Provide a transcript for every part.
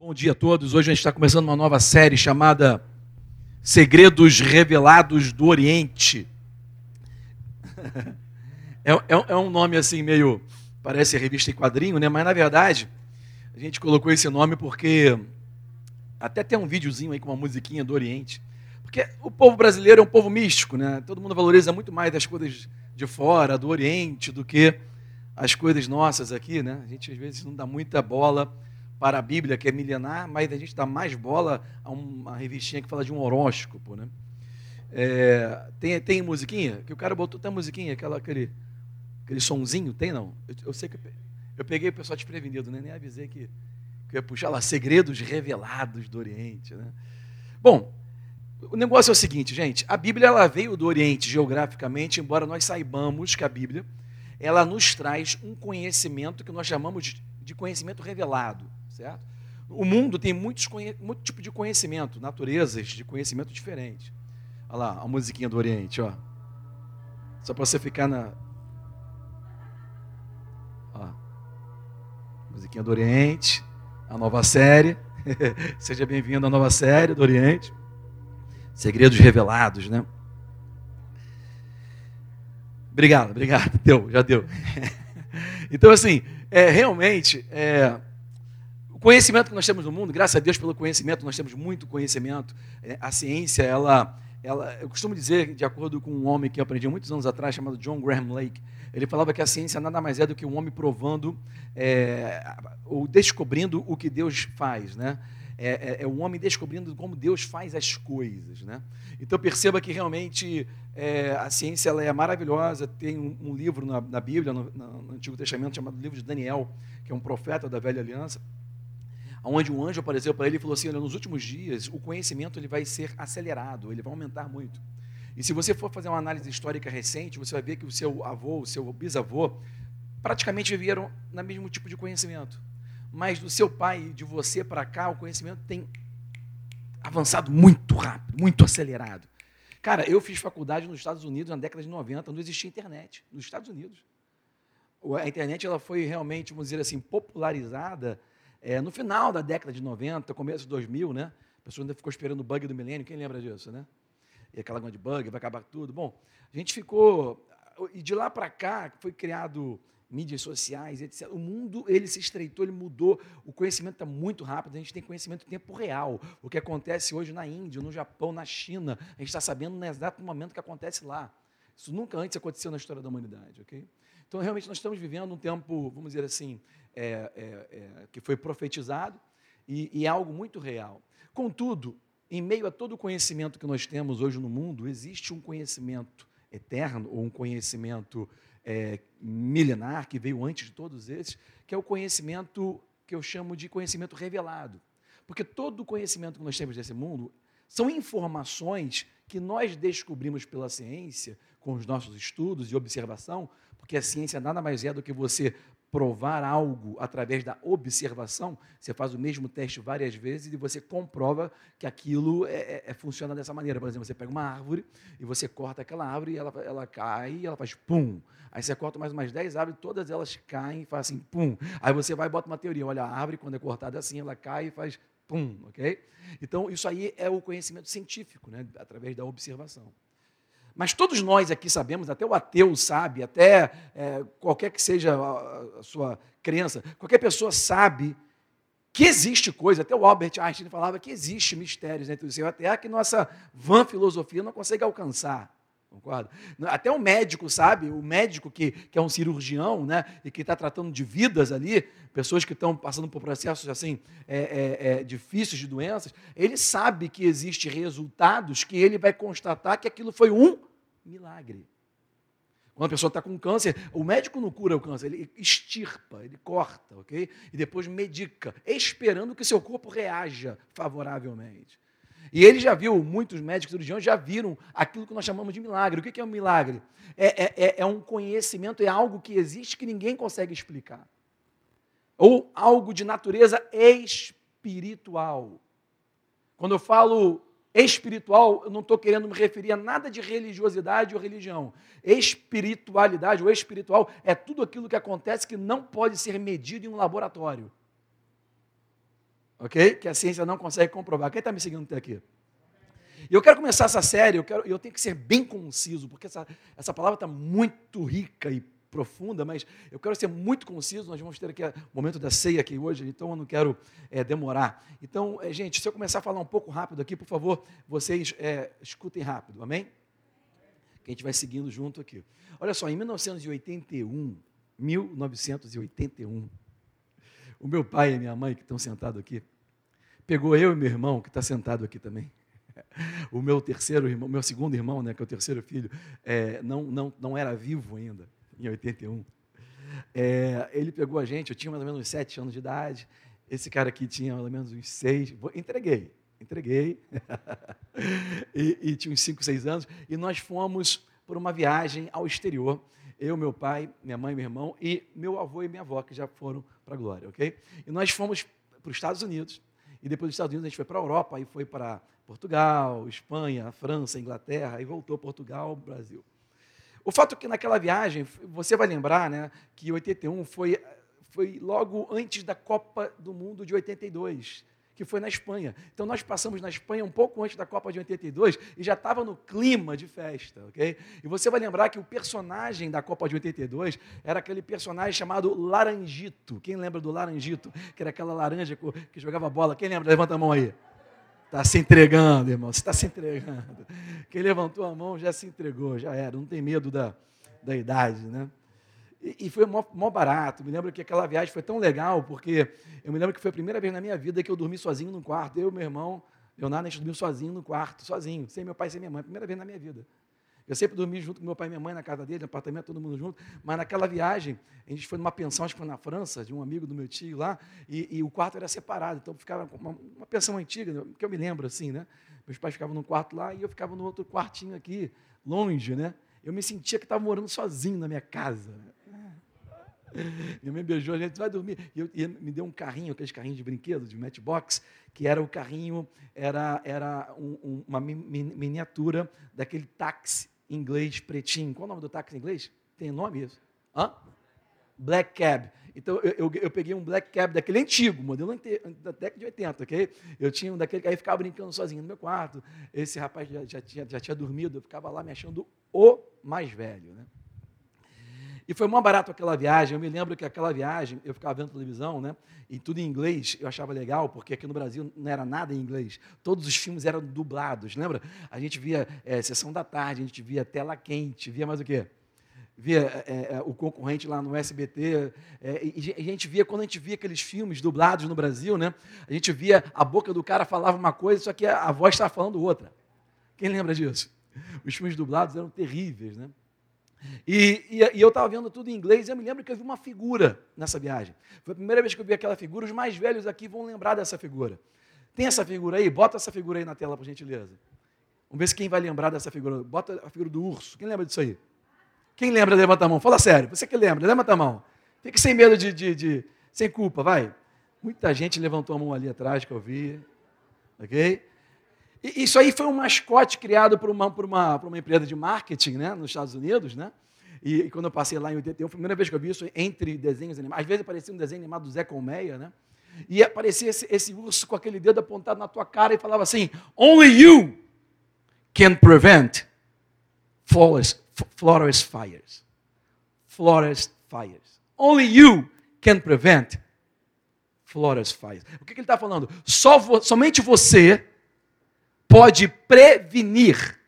Bom dia a todos. Hoje a gente está começando uma nova série chamada Segredos Revelados do Oriente. É, é, é, um nome assim meio. parece revista em quadrinho, né? Mas na verdade, a gente colocou esse nome porque. Até tem um videozinho aí com uma musiquinha do Oriente. Porque o povo brasileiro é um povo místico, né? Todo mundo valoriza muito mais as coisas de fora, do Oriente, do que as coisas nossas aqui, né? A gente às vezes não dá muita bola para a Bíblia, que é milenar, mas a gente dá mais bola a uma revistinha que fala de um horóscopo, né? É, tem, tem musiquinha? Que o cara botou, tem musiquinha, aquela, aquele, aquele sonzinho, tem não? Eu, eu sei que eu peguei o pessoal desprevenido, né? nem avisei que, que ia puxar lá, segredos revelados do Oriente, né? Bom, o negócio é o seguinte, gente, a Bíblia ela veio do Oriente geograficamente, embora nós saibamos que a Bíblia ela nos traz um conhecimento que nós chamamos de conhecimento revelado certo? O mundo tem muitos, muito tipo de conhecimento, naturezas de conhecimento diferentes. Olha lá, a musiquinha do Oriente, ó. Só para você ficar na. Ó. Musiquinha do Oriente, a nova série. Seja bem-vindo à nova série do Oriente. Segredos revelados, né? Obrigado, obrigado. Deu, já deu. então, assim, é, realmente, é, o conhecimento que nós temos no mundo, graças a Deus pelo conhecimento, nós temos muito conhecimento. É, a ciência, ela, ela, eu costumo dizer, de acordo com um homem que eu aprendi muitos anos atrás, chamado John Graham Lake, ele falava que a ciência nada mais é do que um homem provando é, ou descobrindo o que Deus faz, né? É, é, é, um homem descobrindo como Deus faz as coisas, né? Então perceba que realmente é, a ciência ela é maravilhosa. Tem um, um livro na, na Bíblia, no, no Antigo Testamento, chamado Livro de Daniel, que é um profeta da Velha Aliança onde um anjo apareceu para ele e falou assim: Olha, nos últimos dias o conhecimento ele vai ser acelerado, ele vai aumentar muito. E se você for fazer uma análise histórica recente, você vai ver que o seu avô, o seu bisavô, praticamente viveram no mesmo tipo de conhecimento. Mas do seu pai e de você para cá, o conhecimento tem avançado muito rápido, muito acelerado. Cara, eu fiz faculdade nos Estados Unidos na década de 90, não existia internet nos Estados Unidos. A internet ela foi realmente, vamos dizer assim, popularizada é, no final da década de 90, começo de 2000, né? A pessoa ainda ficou esperando o bug do milênio, quem lembra disso, né? E aquela de bug, vai acabar tudo. Bom, a gente ficou. E de lá para cá, foi criado mídias sociais, etc. O mundo ele se estreitou, ele mudou. O conhecimento está muito rápido. A gente tem conhecimento em tempo real. O que acontece hoje na Índia, no Japão, na China, a gente está sabendo no exato momento que acontece lá. Isso nunca antes aconteceu na história da humanidade, ok? Então, realmente, nós estamos vivendo um tempo, vamos dizer assim, é, é, é, que foi profetizado e, e é algo muito real. Contudo, em meio a todo o conhecimento que nós temos hoje no mundo, existe um conhecimento eterno ou um conhecimento é, milenar que veio antes de todos esses, que é o conhecimento que eu chamo de conhecimento revelado. Porque todo o conhecimento que nós temos desse mundo são informações que nós descobrimos pela ciência, com os nossos estudos e observação, porque a ciência nada mais é do que você provar algo através da observação, você faz o mesmo teste várias vezes e você comprova que aquilo é, é, é, funciona dessa maneira. Por exemplo, você pega uma árvore e você corta aquela árvore e ela, ela cai e ela faz pum. Aí você corta mais umas 10 árvores, todas elas caem e faz assim, pum. Aí você vai e bota uma teoria, olha, a árvore quando é cortada assim, ela cai e faz pum, ok? Então, isso aí é o conhecimento científico, né? através da observação. Mas todos nós aqui sabemos, até o ateu sabe, até é, qualquer que seja a, a sua crença, qualquer pessoa sabe que existe coisa. Até o Albert Einstein falava que existe mistérios entre o céu e a terra que nossa vã filosofia não consegue alcançar. Concorda? Até o médico, sabe? O médico que, que é um cirurgião, né? E que está tratando de vidas ali, pessoas que estão passando por processos assim é, é, é, difíceis de doenças, ele sabe que existe resultados que ele vai constatar que aquilo foi um milagre. Quando a pessoa está com câncer, o médico não cura o câncer, ele extirpa, ele corta, ok? E depois medica, esperando que seu corpo reaja favoravelmente. E ele já viu, muitos médicos cirurgiões já viram aquilo que nós chamamos de milagre. O que é um milagre? É, é, é, é um conhecimento, é algo que existe que ninguém consegue explicar. Ou algo de natureza espiritual. Quando eu falo Espiritual, eu não estou querendo me referir a nada de religiosidade ou religião. Espiritualidade ou espiritual é tudo aquilo que acontece que não pode ser medido em um laboratório. ok? Que a ciência não consegue comprovar. Quem está me seguindo até aqui? Eu quero começar essa série, eu, quero, eu tenho que ser bem conciso, porque essa, essa palavra está muito rica e profunda, mas eu quero ser muito conciso. Nós vamos ter aqui o momento da ceia aqui hoje, então eu não quero é, demorar. Então, é, gente, se eu começar a falar um pouco rápido aqui, por favor, vocês é, escutem rápido, amém? Que a gente vai seguindo junto aqui. Olha só, em 1981, 1981, o meu pai e minha mãe, que estão sentados aqui, pegou eu e meu irmão, que está sentado aqui também, o meu terceiro irmão, meu segundo irmão, né, que é o terceiro filho, é, não, não, não era vivo ainda, em 81. É, ele pegou a gente, eu tinha mais ou menos uns sete anos de idade, esse cara aqui tinha mais ou menos uns seis, entreguei, entreguei, e, e, tinha uns cinco, seis anos, e nós fomos por uma viagem ao exterior, eu, meu pai, minha mãe, meu irmão, e meu avô e minha avó, que já foram para a glória, ok? E nós fomos para os Estados Unidos, e depois dos Estados Unidos a gente foi para a Europa, aí foi para Portugal, Espanha, França, Inglaterra, e voltou Portugal, Brasil. O fato é que naquela viagem, você vai lembrar né, que 81 foi, foi logo antes da Copa do Mundo de 82, que foi na Espanha. Então nós passamos na Espanha um pouco antes da Copa de 82 e já estava no clima de festa, ok? E você vai lembrar que o personagem da Copa de 82 era aquele personagem chamado Laranjito. Quem lembra do Laranjito? Que era aquela laranja que jogava bola. Quem lembra? Levanta a mão aí. Está se entregando, irmão. Você está se entregando. Quem levantou a mão já se entregou, já era. Não tem medo da, da idade, né? E, e foi mó, mó, barato. Me lembro que aquela viagem foi tão legal, porque eu me lembro que foi a primeira vez na minha vida que eu dormi sozinho num quarto. Eu e meu irmão, Leonardo, a gente dormiu sozinho no quarto, sozinho, sem meu pai sem minha mãe. Primeira vez na minha vida. Eu sempre dormi junto com meu pai e minha mãe na casa dele, no apartamento, todo mundo junto. Mas naquela viagem, a gente foi numa pensão, acho que foi na França, de um amigo do meu tio lá, e, e o quarto era separado. Então ficava uma, uma, pensão antiga, que eu me lembro assim, né? Meus pais ficavam num quarto lá e eu ficava no outro quartinho aqui, longe, né? Eu me sentia que estava morando sozinho na minha casa. Minha mãe beijou, a gente vai dormir. E, eu, e me deu um carrinho, aqueles carrinhos de brinquedo, de matchbox, que era o carrinho, era, era um, um, uma miniatura daquele táxi inglês pretinho. Qual é o nome do táxi em inglês? Tem nome isso? Hã? Black Cab. Então, eu, eu, eu, peguei um Black Cab daquele antigo, modelo da década de 80, ok? Eu tinha um daquele, aí ficava brincando sozinho no meu quarto. Esse rapaz já, já, tinha, já tinha dormido, eu ficava lá me achando o mais velho, né? E foi mó barato aquela viagem. Eu me lembro que aquela viagem, eu ficava vendo televisão, né? E tudo em inglês, eu achava legal, porque aqui no Brasil não era nada em inglês. Todos os filmes eram dublados, lembra? A gente via é, Sessão da Tarde, a gente via Tela Quente, via mais o quê? Via é, é, o concorrente lá no SBT. É, e a gente via, quando a gente via aqueles filmes dublados no Brasil, né? A gente via a boca do cara falava uma coisa, só que a voz estava falando outra. Quem lembra disso? Os filmes dublados eram terríveis, né? E, e, e, eu estava vendo tudo em inglês e eu me lembro que eu vi uma figura nessa viagem. Foi a primeira vez que eu vi aquela figura. Os mais velhos aqui vão lembrar dessa figura. Tem essa figura aí? Bota essa figura aí na tela, por gentileza. Vamos ver se quem vai lembrar dessa figura. Bota a figura do urso. Quem lembra disso aí? Quem lembra, levanta a mão. Fala sério. Você que lembra, levanta a mão. Fique sem medo de, de, de sem culpa, vai. Muita gente levantou a mão ali atrás que eu vi. Ok? Isso aí foi um mascote criado por uma, por uma, por uma empresa de marketing né, nos Estados Unidos, né? E, e, quando eu passei lá em 81, foi a primeira vez que eu vi isso entre desenhos animados. Às vezes aparecia um desenho animado do Zé Colmeia, né? E aparecia esse, esse urso com aquele dedo apontado na tua cara e falava assim: Only you can prevent forest, forest fires. Forest fires. Only you can prevent forest fires. O que, que ele está falando? Só, somente você pode prevenir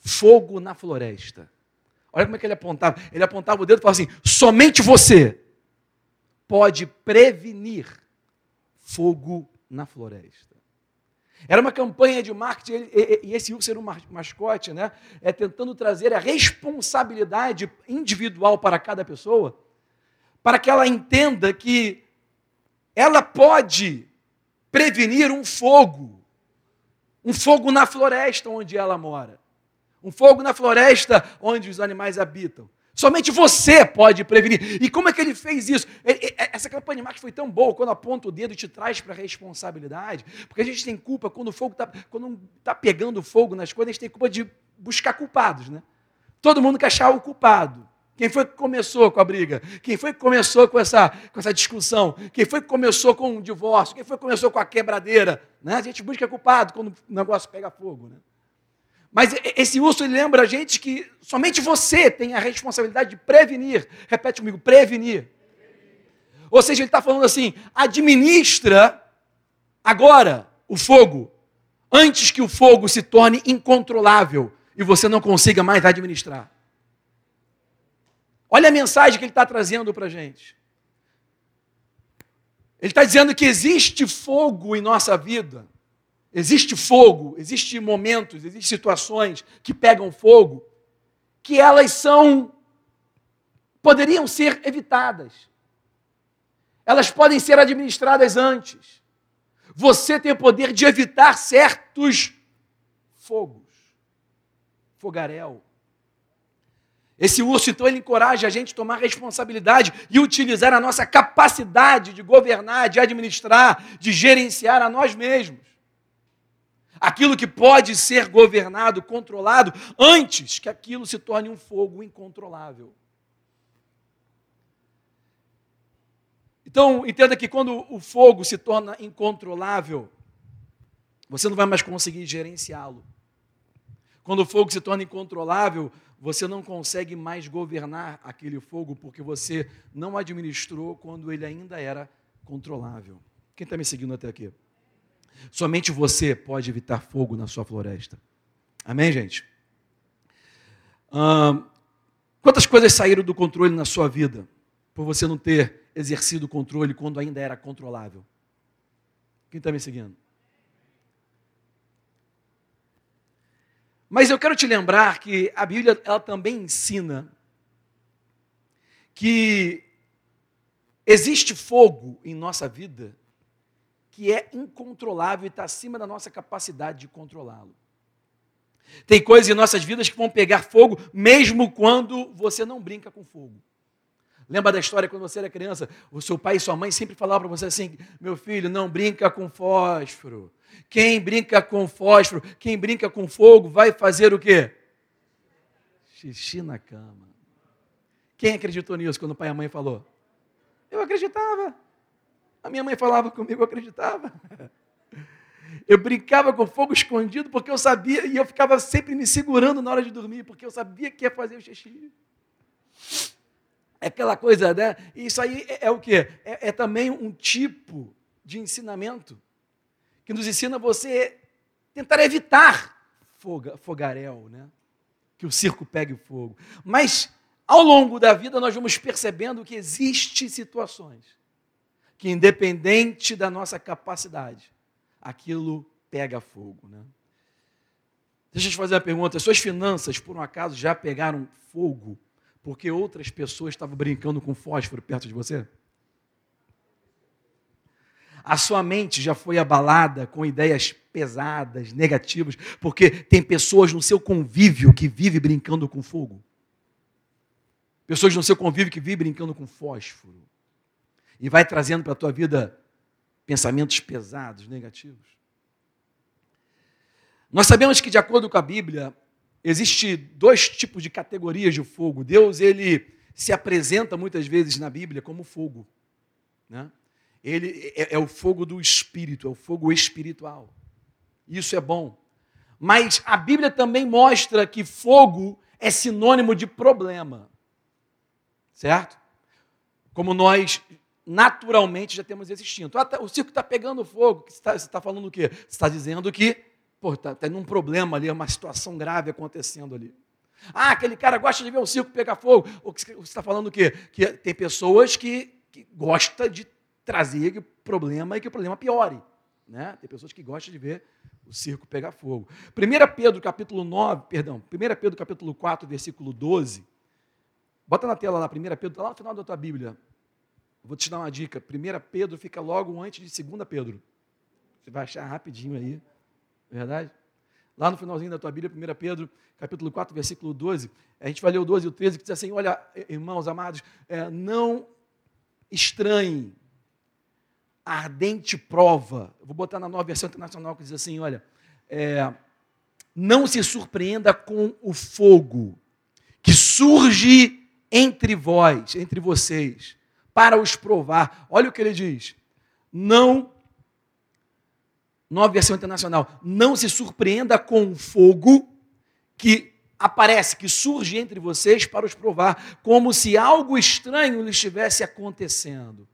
fogo na floresta. Olha como é que ele apontava. Ele apontava o dedo e falava assim: somente você pode prevenir fogo na floresta. Era uma campanha de marketing, e esse urso era um mascote, né? É tentando trazer a responsabilidade individual para cada pessoa, para que ela entenda que ela pode prevenir um fogo um fogo na floresta onde ela mora. Um fogo na floresta onde os animais habitam. Somente você pode prevenir. E como é que ele fez isso? Essa campanha de marketing foi tão boa quando aponta o dedo e te traz para a responsabilidade. Porque a gente tem culpa quando o fogo está tá pegando fogo nas coisas, a gente tem culpa de buscar culpados. Né? Todo mundo quer achar o culpado. Quem foi que começou com a briga? Quem foi que começou com essa, com essa discussão? Quem foi que começou com o divórcio? Quem foi que começou com a quebradeira? Né? A gente busca culpado quando o negócio pega fogo. Né? Mas esse urso lembra a gente que somente você tem a responsabilidade de prevenir. Repete comigo, prevenir. Ou seja, ele está falando assim: administra agora o fogo, antes que o fogo se torne incontrolável e você não consiga mais administrar. Olha a mensagem que ele está trazendo para a gente. Ele está dizendo que existe fogo em nossa vida. Existe fogo, existem momentos, existem situações que pegam fogo, que elas são, poderiam ser evitadas. Elas podem ser administradas antes. Você tem o poder de evitar certos fogos. Fogaréu. Esse urso, então, ele encoraja a gente a tomar responsabilidade e utilizar a nossa capacidade de governar, de administrar, de gerenciar a nós mesmos. Aquilo que pode ser governado, controlado, antes que aquilo se torne um fogo incontrolável. Então, entenda que quando o fogo se torna incontrolável, você não vai mais conseguir gerenciá-lo. Quando o fogo se torna incontrolável, você não consegue mais governar aquele fogo porque você não administrou quando ele ainda era controlável. Quem está me seguindo até aqui? Somente você pode evitar fogo na sua floresta. Amém, gente? Hum, quantas coisas saíram do controle na sua vida por você não ter exercido o controle quando ainda era controlável? Quem está me seguindo? Mas eu quero te lembrar que a Bíblia ela também ensina que existe fogo em nossa vida que é incontrolável e está acima da nossa capacidade de controlá-lo. Tem coisas em nossas vidas que vão pegar fogo mesmo quando você não brinca com fogo. Lembra da história quando você era criança? O seu pai e sua mãe sempre falavam para você assim: meu filho, não brinca com fósforo. Quem brinca com fósforo, quem brinca com fogo, vai fazer o quê? Xixi na cama. Quem acreditou nisso quando o pai e a mãe falou? Eu acreditava. A minha mãe falava comigo, eu acreditava. Eu brincava com fogo escondido porque eu sabia, e eu ficava sempre me segurando na hora de dormir, porque eu sabia que ia fazer o xixi. É aquela coisa, né? Isso aí é, é o quê? É, é, também um tipo de ensinamento que nos ensina você tentar evitar foga, fogaréu, né? Que o circo pegue fogo. Mas ao longo da vida nós vamos percebendo que existem situações que, independente da nossa capacidade, aquilo pega fogo, né? Deixa eu te fazer uma pergunta: suas finanças, por um acaso, já pegaram fogo porque outras pessoas estavam brincando com fósforo perto de você? A sua mente já foi abalada com ideias pesadas, negativas, porque tem pessoas no seu convívio que vive brincando com fogo. Pessoas no seu convívio que vivem brincando com fósforo. E vai trazendo para a tua vida pensamentos pesados, negativos. Nós sabemos que, de acordo com a Bíblia, Existe dois tipos de categorias de fogo. Deus ele se apresenta muitas vezes na Bíblia como fogo, né? Ele é, é o fogo do espírito, é o fogo espiritual. Isso é bom. Mas a Bíblia também mostra que fogo é sinônimo de problema. Certo? Como nós naturalmente já temos existindo. Ah, tá, o circo está pegando fogo. Você está tá falando o quê? Você está dizendo que está tendo um problema ali, uma situação grave acontecendo ali. Ah, aquele cara gosta de ver o circo pegar fogo. Você está falando o quê? Que tem pessoas que, que gostam de trazer problema e que o problema piore. Né? Tem pessoas que gostam de ver o circo pegar fogo. 1 Pedro capítulo 9, perdão, 1 Pedro capítulo 4, versículo 12. Bota na tela lá, 1 Pedro, está lá no final da tua Bíblia. Vou te dar uma dica. 1 Pedro fica logo antes de 2 Pedro. Você vai achar rapidinho aí. Verdade? Lá no finalzinho da tua Bíblia, 1 Pedro, capítulo 4, versículo 12, a gente vai ler o 12 e o 13, que diz assim: Olha, irmãos amados, é, não estranhem ardente prova. Vou botar na nova versão internacional que diz assim: Olha, é, não se surpreenda com o fogo que surge entre vós, entre vocês, para os provar. Olha o que ele diz. Não, nova versão internacional, não se surpreenda com o fogo que aparece, que surge entre vocês para os provar, como se algo estranho lhe estivesse acontecendo.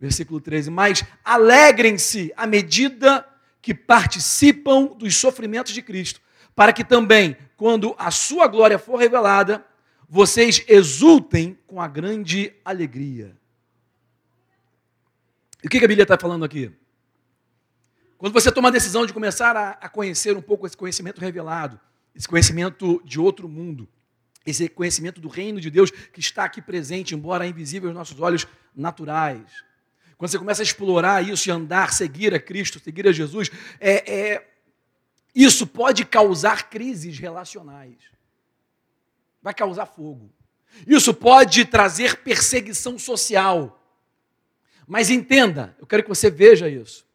Versículo 13. Mas alegrem-se à medida que participam dos sofrimentos de Cristo, para que também, quando a sua glória for revelada, vocês exultem com a grande alegria. E o que a Bíblia está falando aqui? Quando você toma a decisão de começar a, conhecer um pouco esse conhecimento revelado, esse conhecimento de outro mundo, esse conhecimento do reino de Deus que está aqui presente, embora invisível aos nossos olhos naturais. Quando você começa a explorar isso e andar, seguir a Cristo, seguir a Jesus, é, é, isso pode causar crises relacionais. Vai causar fogo. Isso pode trazer perseguição social. Mas entenda, eu quero que você veja isso.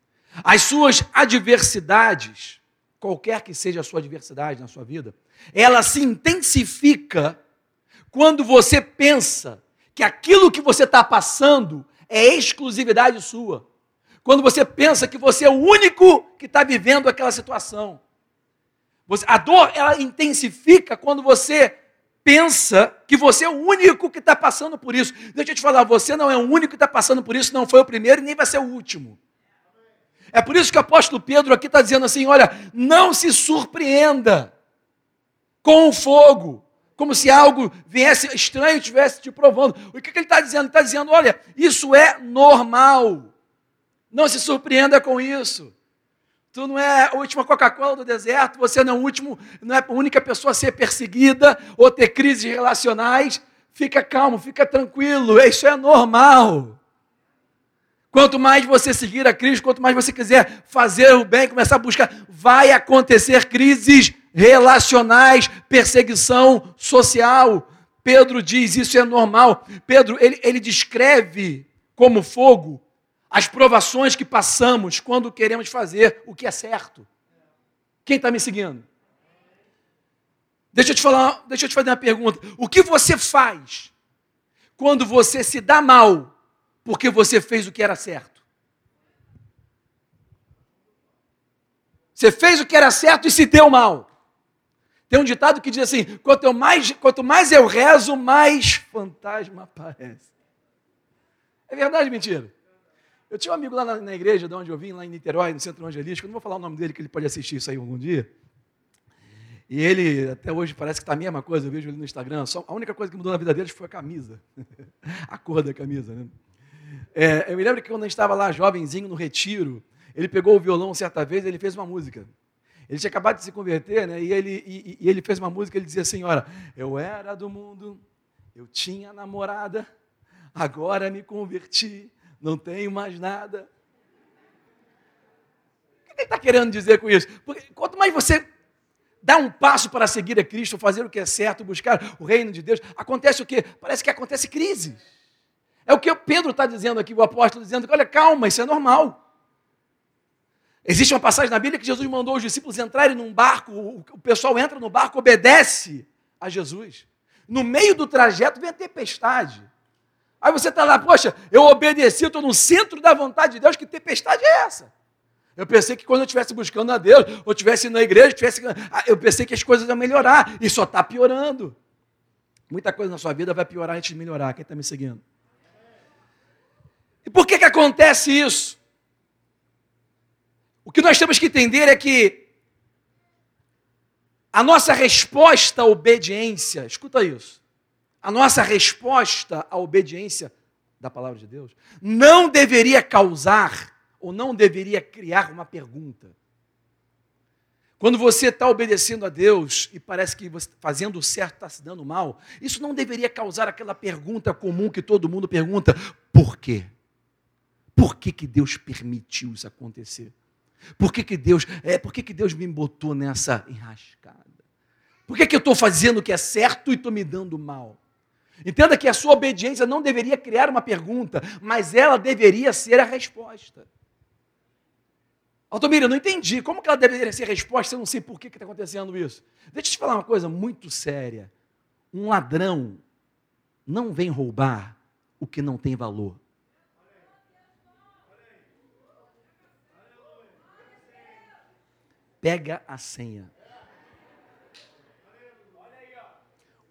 As suas adversidades qualquer que seja a sua adversidade na sua vida, ela se intensifica quando você pensa que aquilo que você está passando é exclusividade sua. Quando você pensa que você é o único que está vivendo aquela situação. Você, a dor, ela intensifica quando você pensa que você é o único que está passando por isso. Deixa eu te falar, você não é o único que está passando por isso, não foi o primeiro e nem vai ser o último. É por isso que o apóstolo Pedro aqui está dizendo assim: olha, não se surpreenda com o fogo, como se algo viesse estranho estivesse te provando. O que, que ele está dizendo? Ele está dizendo: olha, isso é normal. Não se surpreenda com isso. Tu não é a última Coca-Cola do deserto, você não é, último, não é a única pessoa a ser perseguida ou ter crises relacionais. Fica calmo, fica tranquilo, isso é normal. Quanto mais você seguir a Cristo, quanto mais você quiser fazer o bem, começar a buscar, vai acontecer crises relacionais, perseguição social. Pedro diz isso é normal. Pedro, ele, ele descreve como fogo as provações que passamos quando queremos fazer o que é certo. Quem está me seguindo? Deixa eu te falar, deixa eu te fazer uma pergunta. O que você faz quando você se dá mal porque você fez o que era certo. Você fez o que era certo e se deu mal. Tem um ditado que diz assim: quanto mais, quanto mais eu rezo, mais fantasma aparece. É verdade mentira? Eu tinha um amigo lá na, na, igreja de onde eu vim, lá em Niterói, no Centro Evangelístico, não vou falar o nome dele, que ele pode assistir isso aí algum dia. E ele, até hoje, parece que está a mesma coisa, eu vejo ele no Instagram. Só, a única coisa que mudou na vida dele foi a camisa. a cor da camisa, né? É, eu me lembro que quando a gente estava lá, jovenzinho, no retiro, ele pegou o violão certa vez e ele fez uma música. Ele tinha acabado de se converter, né? E ele, e, e ele fez uma música, ele dizia assim, olha, eu era do mundo, eu tinha namorada, agora me converti, não tenho mais nada. O que ele está querendo dizer com isso? Porque quanto mais você dá um passo para seguir a Cristo, fazer o que é certo, buscar o reino de Deus, acontece o quê? Parece que acontece crise. É o que o Pedro está dizendo aqui, o apóstolo dizendo: olha, calma, isso é normal. Existe uma passagem na Bíblia que Jesus mandou os discípulos entrarem num barco, o pessoal entra no barco, obedece a Jesus. No meio do trajeto vem a tempestade. Aí você está lá, poxa, eu obedeci, eu estou no centro da vontade de Deus, que tempestade é essa? Eu pensei que quando eu estivesse buscando a Deus, ou estivesse na igreja, tivesse, ah, eu pensei que as coisas iam melhorar, e só está piorando. Muita coisa na sua vida vai piorar antes de melhorar. Quem está me seguindo? E por que, que acontece isso? O que nós temos que entender é que a nossa resposta à obediência, escuta isso, a nossa resposta à obediência da palavra de Deus não deveria causar ou não deveria criar uma pergunta. Quando você está obedecendo a Deus e parece que você fazendo o certo está se dando mal, isso não deveria causar aquela pergunta comum que todo mundo pergunta: por quê? Por que, que Deus permitiu isso acontecer? Por que, que Deus, é, por que, que Deus me botou nessa enrascada? Por que, que eu estou fazendo o que é certo e estou me dando mal? Entenda que a sua obediência não deveria criar uma pergunta, mas ela deveria ser a resposta. Altomira, eu não entendi. Como que ela deveria ser a resposta? Eu não sei por que está acontecendo isso. Deixa eu te falar uma coisa muito séria. Um ladrão, não vem roubar o que não tem valor. Pega a senha.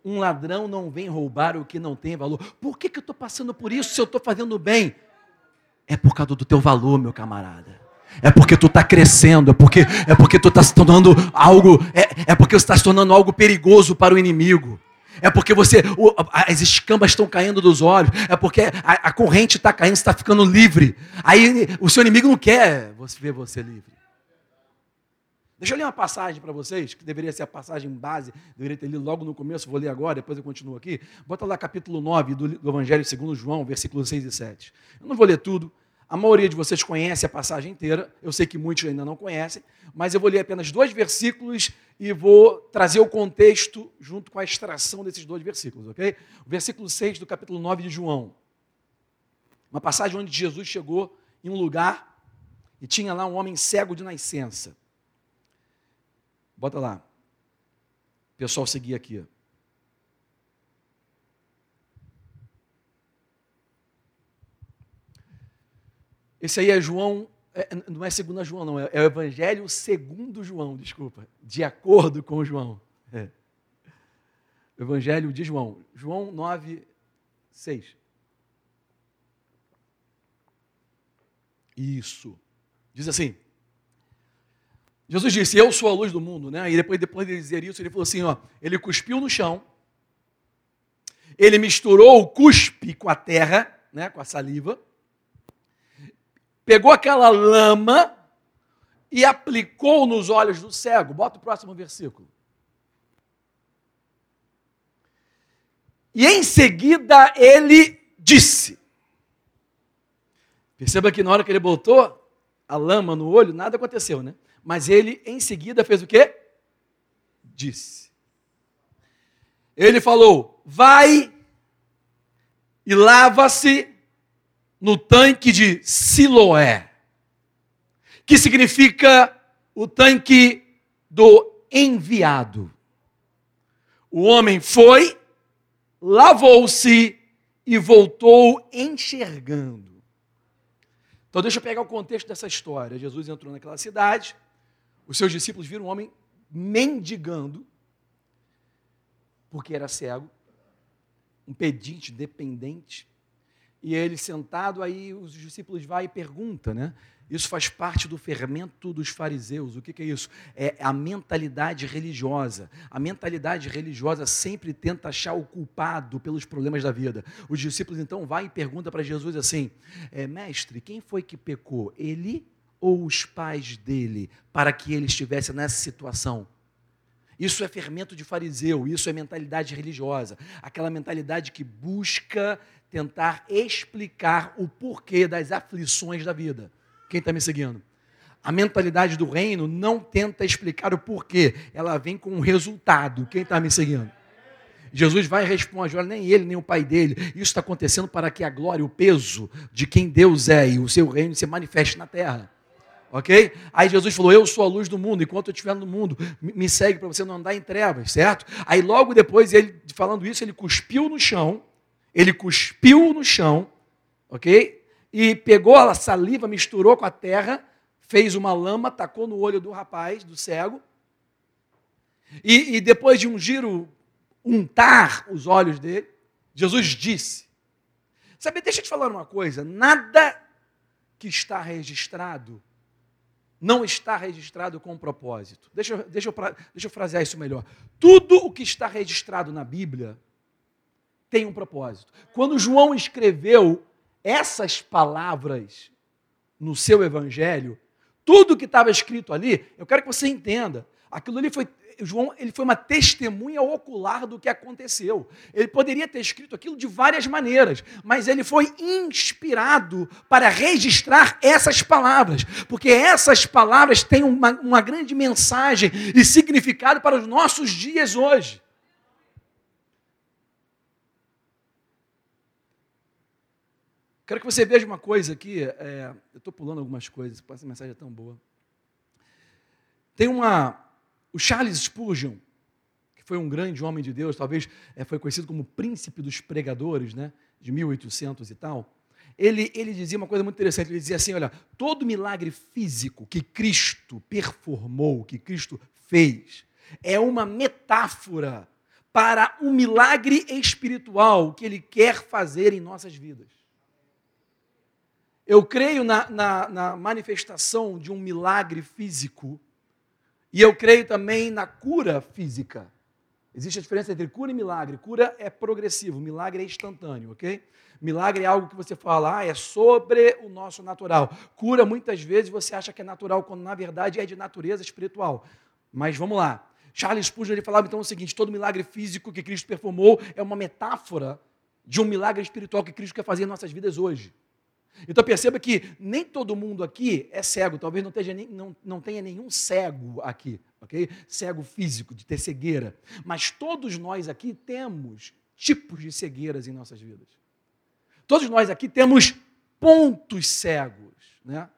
Um ladrão não vem roubar o que não tem valor. Por que, que eu estou passando por isso se eu estou fazendo bem? É por causa do teu valor, meu camarada. É porque tu está crescendo, é porque, é porque tu está se tornando algo, é, é porque você está se tornando algo perigoso para o inimigo. É porque você, o, as escamas estão caindo dos olhos. É porque a, a corrente está caindo, você está ficando livre. Aí o seu inimigo não quer ver você livre. Deixa eu ler uma passagem para vocês, que deveria ser a passagem base, deveria ter lido logo no começo, vou ler agora, depois eu continuo aqui. Bota lá capítulo 9 do, do Evangelho segundo João, versículos 6 e 7. Eu não vou ler tudo, a maioria de vocês conhece a passagem inteira, eu sei que muitos ainda não conhecem, mas eu vou ler apenas dois versículos e vou trazer o contexto junto com a extração desses dois versículos, ok? O versículo 6 do capítulo 9 de João. Uma passagem onde Jesus chegou em um lugar e tinha lá um homem cego de nascença. Bota lá. O pessoal seguir aqui. Esse aí é João, é, não é segunda João, não, é, é, o Evangelho segundo João, desculpa, de acordo com João. É. Evangelho de João, João 9, 6. Isso. Diz assim: Jesus disse: Eu sou a luz do mundo, né? E depois, depois de dizer isso, ele falou assim: ó, ele cuspiu no chão, ele misturou o cuspe com a terra, né? Com a saliva, pegou aquela lama e aplicou nos olhos do cego. Bota o próximo versículo. E em seguida ele disse: Perceba que na hora que ele botou a lama no olho, nada aconteceu, né? Mas ele em seguida fez o quê? Disse. Ele falou: vai e lava-se no tanque de Siloé, que significa o tanque do enviado. O homem foi, lavou-se e voltou enxergando. Então, deixa eu pegar o contexto dessa história. Jesus entrou naquela cidade, os seus discípulos viram um homem mendigando, porque era cego, um pedinte dependente. E ele sentado, aí os discípulos vai e pergunta, né? Isso faz parte do fermento dos fariseus. O que, que, é isso? É a mentalidade religiosa. A mentalidade religiosa sempre tenta achar o culpado pelos problemas da vida. Os discípulos então vai e pergunta para Jesus assim: é, Mestre, quem foi que pecou? Ele ou os pais dele para que ele estivesse nessa situação. Isso é fermento de fariseu, isso é mentalidade religiosa, aquela mentalidade que busca tentar explicar o porquê das aflições da vida. Quem está me seguindo? A mentalidade do reino não tenta explicar o porquê, ela vem com um resultado. Quem está me seguindo? Jesus vai e responde: olha, nem ele, nem o pai dele. Isso está acontecendo para que a glória, o peso de quem Deus é e o seu reino se manifeste na terra ok? Aí Jesus falou: Eu sou a luz do mundo, enquanto eu estiver no mundo, me segue para você não andar em trevas, certo? Aí logo depois, ele falando isso, ele cuspiu no chão, ele cuspiu no chão, ok? E pegou a saliva, misturou com a terra, fez uma lama, tacou no olho do rapaz, do cego, e, e depois de um giro, untar os olhos dele, Jesus disse: Sabe, deixa eu te falar uma coisa, nada que está registrado não está registrado com um propósito. Deixa, deixa, eu, deixa eu frasear isso melhor. Tudo o que está registrado na Bíblia tem um propósito. Quando João escreveu essas palavras no seu evangelho, tudo que estava escrito ali, eu quero que você entenda, aquilo ali foi João ele foi uma testemunha ocular do que aconteceu. Ele poderia ter escrito aquilo de várias maneiras, mas ele foi inspirado para registrar essas palavras, porque essas palavras têm uma, uma grande mensagem e significado para os nossos dias hoje. Quero que você veja uma coisa aqui. É, eu estou pulando algumas coisas, essa mensagem é tão boa. Tem uma, o Charles Spurgeon, que foi um grande homem de Deus, talvez é, foi conhecido como príncipe dos pregadores, né, de 1800 e tal. Ele, ele dizia uma coisa muito interessante, ele dizia assim, olha, todo milagre físico que Cristo performou, que Cristo fez, é uma metáfora para um milagre espiritual que ele quer fazer em nossas vidas. Eu creio na, na, na, manifestação de um milagre físico e eu creio também na cura física. Existe a diferença entre cura e milagre. Cura é progressivo, milagre é instantâneo, ok? Milagre é algo que você fala, ah, é sobre o nosso natural. Cura, muitas vezes, você acha que é natural, quando na verdade é de natureza espiritual. Mas vamos lá. Charles Spurgeon ele falava então o seguinte: todo milagre físico que Cristo performou é uma metáfora de um milagre espiritual que Cristo quer fazer em nossas vidas hoje. Então perceba que nem todo mundo aqui é cego, talvez não, tenha, não, não tenha nenhum cego aqui, ok? Cego físico, de ter cegueira. Mas todos nós aqui temos tipos de cegueiras em nossas vidas. Todos nós aqui temos pontos cegos, né?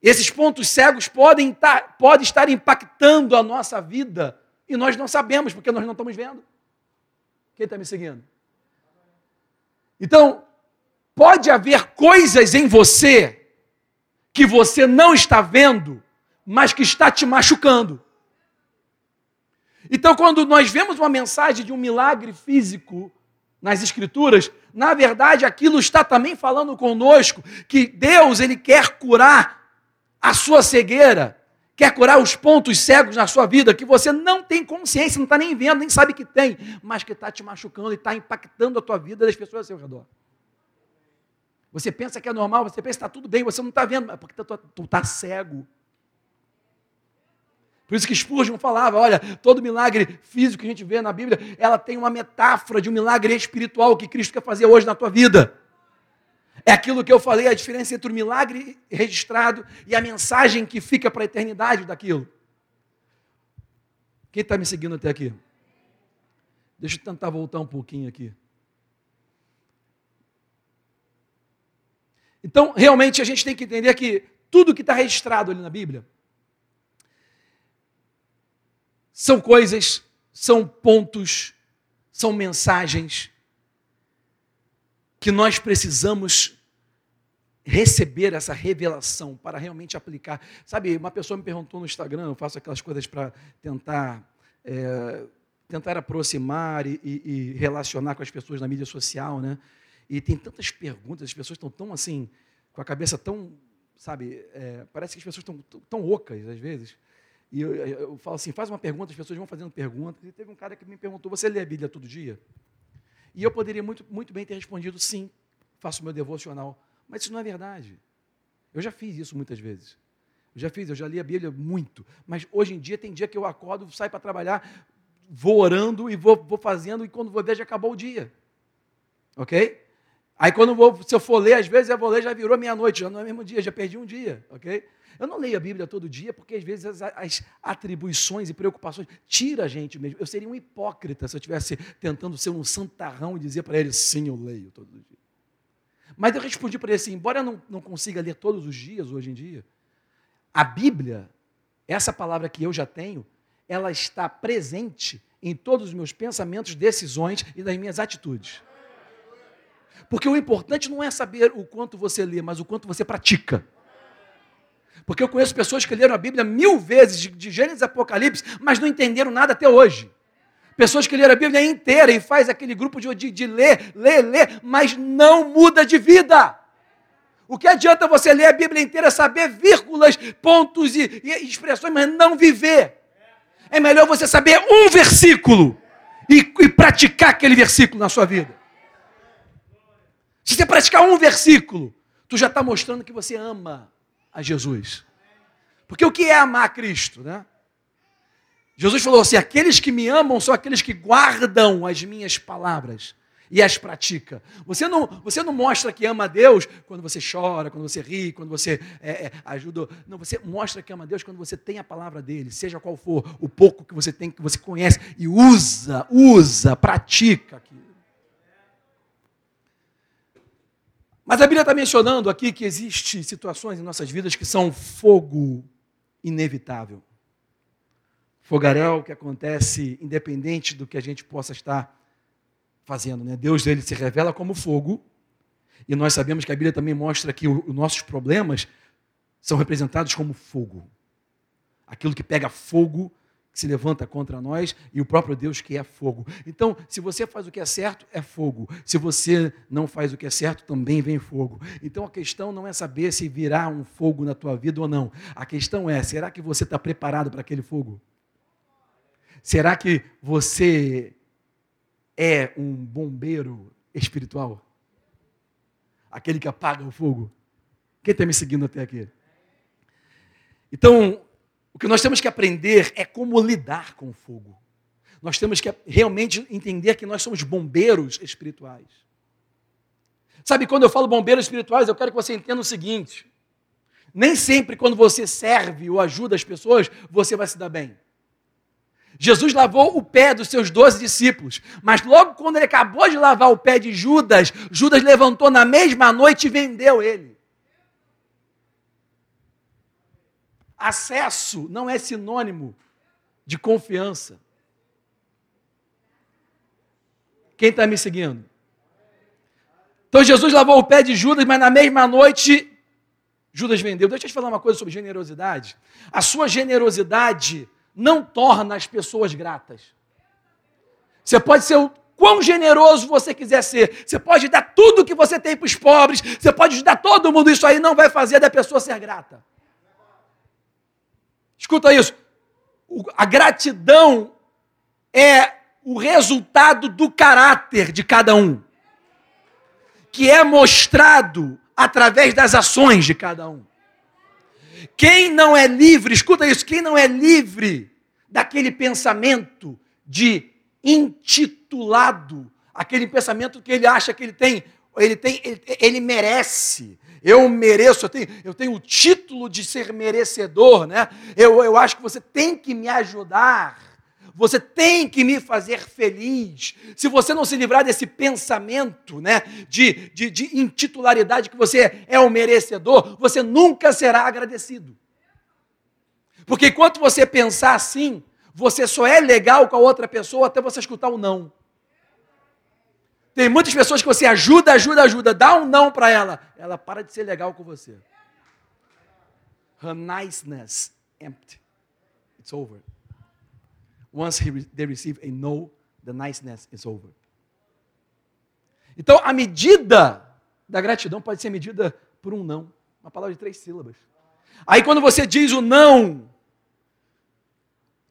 Esses pontos cegos podem estar, podem estar impactando a nossa vida e nós não sabemos, porque nós não estamos vendo. Quem está me seguindo? Então, Pode haver coisas em você que você não está vendo, mas que está te machucando. Então, quando nós vemos uma mensagem de um milagre físico nas Escrituras, na verdade aquilo está também falando conosco que Deus ele quer curar a sua cegueira, quer curar os pontos cegos na sua vida que você não tem consciência, não está nem vendo, nem sabe que tem, mas que está te machucando e está impactando a tua vida das pessoas ao seu redor. Você pensa que é normal, você pensa que está tudo bem, você não está vendo, mas porque tu está cego. Por isso que Spurgeon falava, olha, todo milagre físico que a gente vê na Bíblia, ela tem uma metáfora de um milagre espiritual que Cristo quer fazer hoje na tua vida. É aquilo que eu falei, a diferença entre o milagre registrado e a mensagem que fica para a eternidade daquilo. Quem está me seguindo até aqui? Deixa eu tentar voltar um pouquinho aqui. Então, realmente, a gente tem que entender que tudo que está registrado ali na Bíblia são coisas, são pontos, são mensagens que nós precisamos receber essa revelação para realmente aplicar. Sabe, uma pessoa me perguntou no Instagram, eu faço aquelas coisas para tentar é, tentar aproximar e, e, relacionar com as pessoas na mídia social, né? E tem tantas perguntas, as pessoas estão tão assim, com a cabeça tão, sabe, é, parece que as pessoas estão tão, ocas às vezes. E eu, eu, falo assim, faz uma pergunta, as pessoas vão fazendo perguntas. E teve um cara que me perguntou, você lê a Bíblia todo dia? E eu poderia muito, muito bem ter respondido, sim, faço meu devocional. Mas isso não é verdade. Eu já fiz isso muitas vezes. Eu já fiz, eu já li a Bíblia muito. Mas hoje em dia tem dia que eu acordo, saio para trabalhar, vou orando e vou, vou fazendo, e quando vou ver já acabou o dia. Ok? Aí quando vou, se eu for ler, às vezes eu vou ler, já virou meia-noite, já não é mesmo dia, já perdi um dia, ok? Eu não leio a Bíblia todo dia, porque às vezes as, as atribuições e preocupações tira a gente mesmo. Eu seria um hipócrita se eu estivesse tentando ser um santarrão e dizer para ele, sim, eu leio todo dia. Mas eu respondi para ele assim, embora eu não, não consiga ler todos os dias hoje em dia, a Bíblia, essa palavra que eu já tenho, ela está presente em todos os meus pensamentos, decisões e das minhas atitudes. Porque o importante não é saber o quanto você lê, mas o quanto você pratica. Porque eu conheço pessoas que leram a Bíblia mil vezes, de, Gênesis a Apocalipse, mas não entenderam nada até hoje. Pessoas que leram a Bíblia inteira e faz aquele grupo de, de, de ler, ler, ler, mas não muda de vida. O que adianta você ler a Bíblia inteira, saber vírgulas, pontos e, e expressões, mas não viver? É melhor você saber um versículo e, e praticar aquele versículo na sua vida. Se você praticar um versículo, tu já está mostrando que você ama a Jesus. Porque o que é amar Cristo, né? Jesus falou assim: aqueles que me amam são aqueles que guardam as minhas palavras e as pratica. Você não, você não mostra que ama a Deus quando você chora, quando você ri, quando você é, é, ajuda. Não, você mostra que ama a Deus quando você tem a palavra dele, seja qual for, o pouco que você tem, que você conhece, e usa, usa, pratica aquilo. Mas a Bíblia está mencionando aqui que existem situações em nossas vidas que são fogo inevitável. fogaréu que acontece independente do que a gente possa estar fazendo. Né? Deus ele se revela como fogo, e nós sabemos que a Bíblia também mostra que os nossos problemas são representados como fogo. Aquilo que pega fogo, que se levanta contra nós, e o próprio Deus que é fogo. Então, se você faz o que é certo, é fogo. Se você não faz o que é certo, também vem fogo. Então a questão não é saber se virá um fogo na tua vida ou não. A questão é: será que você está preparado para aquele fogo? Será que você é um bombeiro espiritual? Aquele que apaga o fogo? Quem está me seguindo até aqui? Então, o que nós temos que aprender é como lidar com o fogo. Nós temos que realmente entender que nós somos bombeiros espirituais. Sabe, quando eu falo bombeiros espirituais, eu quero que você entenda o seguinte: nem sempre quando você serve ou ajuda as pessoas, você vai se dar bem. Jesus lavou o pé dos seus doze discípulos, mas logo quando ele acabou de lavar o pé de Judas, Judas levantou na mesma noite e vendeu ele. Acesso não é sinônimo de confiança. Quem está me seguindo? Então Jesus lavou o pé de Judas, mas na mesma noite Judas vendeu. Deixa eu te falar uma coisa sobre generosidade. A sua generosidade não torna as pessoas gratas. Você pode ser o quão generoso você quiser ser. Você pode dar tudo que você tem para os pobres. Você pode ajudar todo mundo. Isso aí não vai fazer da pessoa ser grata. Escuta isso. A gratidão é o resultado do caráter de cada um, que é mostrado através das ações de cada um. Quem não é livre, escuta isso, quem não é livre daquele pensamento de intitulado, aquele pensamento que ele acha que ele tem, ele tem, ele, ele merece. Eu mereço, eu tenho, eu tenho o título de ser merecedor, né? Eu, eu acho que você tem que me ajudar. Você tem que me fazer feliz. Se você não se livrar desse pensamento né, de, de, de intitularidade que você é o merecedor, você nunca será agradecido. Porque enquanto você pensar assim, você só é legal com a outra pessoa até você escutar o não. Tem muitas pessoas que você ajuda, ajuda, ajuda, dá um não para ela, ela para de ser legal com você. Her niceness empty. It's over. Once they receive a no, the niceness is over. Então, a medida da gratidão pode ser medida por um não. Uma palavra de três sílabas. Aí, quando você diz o não,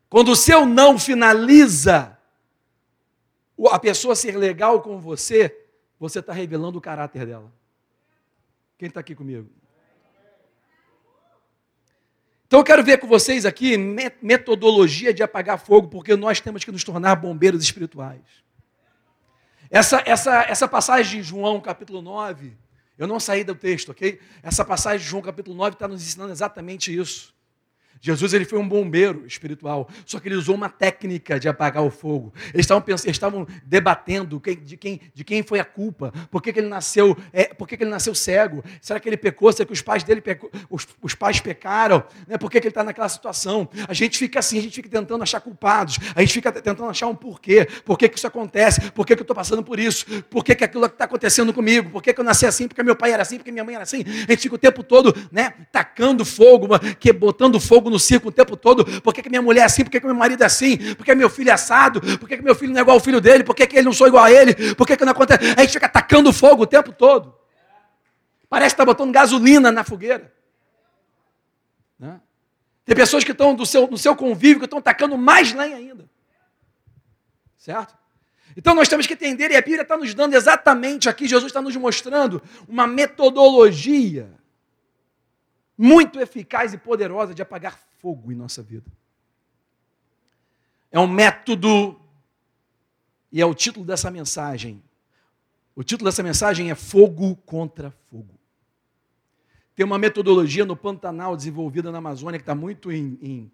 quando o seu não finaliza a pessoa ser legal com você, você está revelando o caráter dela. Quem está aqui comigo? Então eu quero ver com vocês aqui metodologia de apagar fogo, porque nós temos que nos tornar bombeiros espirituais. Essa, essa, essa passagem de João, capítulo 9, eu não saí do texto, ok? Essa passagem de João, capítulo 9, está nos ensinando exatamente isso. Jesus ele foi um bombeiro espiritual, só que ele usou uma técnica de apagar o fogo. Eles estavam, pensando, eles estavam debatendo de, quem, de quem foi a culpa, por que, que ele nasceu, é, por que, que ele nasceu cego? Será que ele pecou? Será que os pais dele pecou, os, os pais pecaram? Né? Por que, que ele está naquela situação? A gente fica assim, a gente fica tentando achar culpados, a gente fica tentando achar um porquê, por que, que isso acontece, por que, que eu estou passando por isso, por que, que aquilo está acontecendo comigo, por que, que eu nasci assim, porque meu pai era assim, porque minha mãe era assim. A gente fica o tempo todo né, tacando fogo, que, botando fogo no circo o tempo todo. Por que, que minha mulher é assim? Por que, que meu marido é assim? Por que meu filho é assado? Por que, que meu filho não é igual ao filho dele? Por que, que ele não sou igual a ele? Por que, que não acontece? A gente fica atacando fogo o tempo todo. Parece que está botando gasolina na fogueira. Né? Tem pessoas que estão do seu, no seu convívio que estão tacando mais lenha ainda. Certo? Então nós temos que entender, e a Bíblia está nos dando exatamente aqui, Jesus está nos mostrando uma metodologia muito eficaz e poderosa de apagar fogo em nossa vida. É um método, e é o título dessa mensagem. O título dessa mensagem é Fogo contra Fogo. Tem uma metodologia no Pantanal desenvolvida na Amazônia que está muito em, em,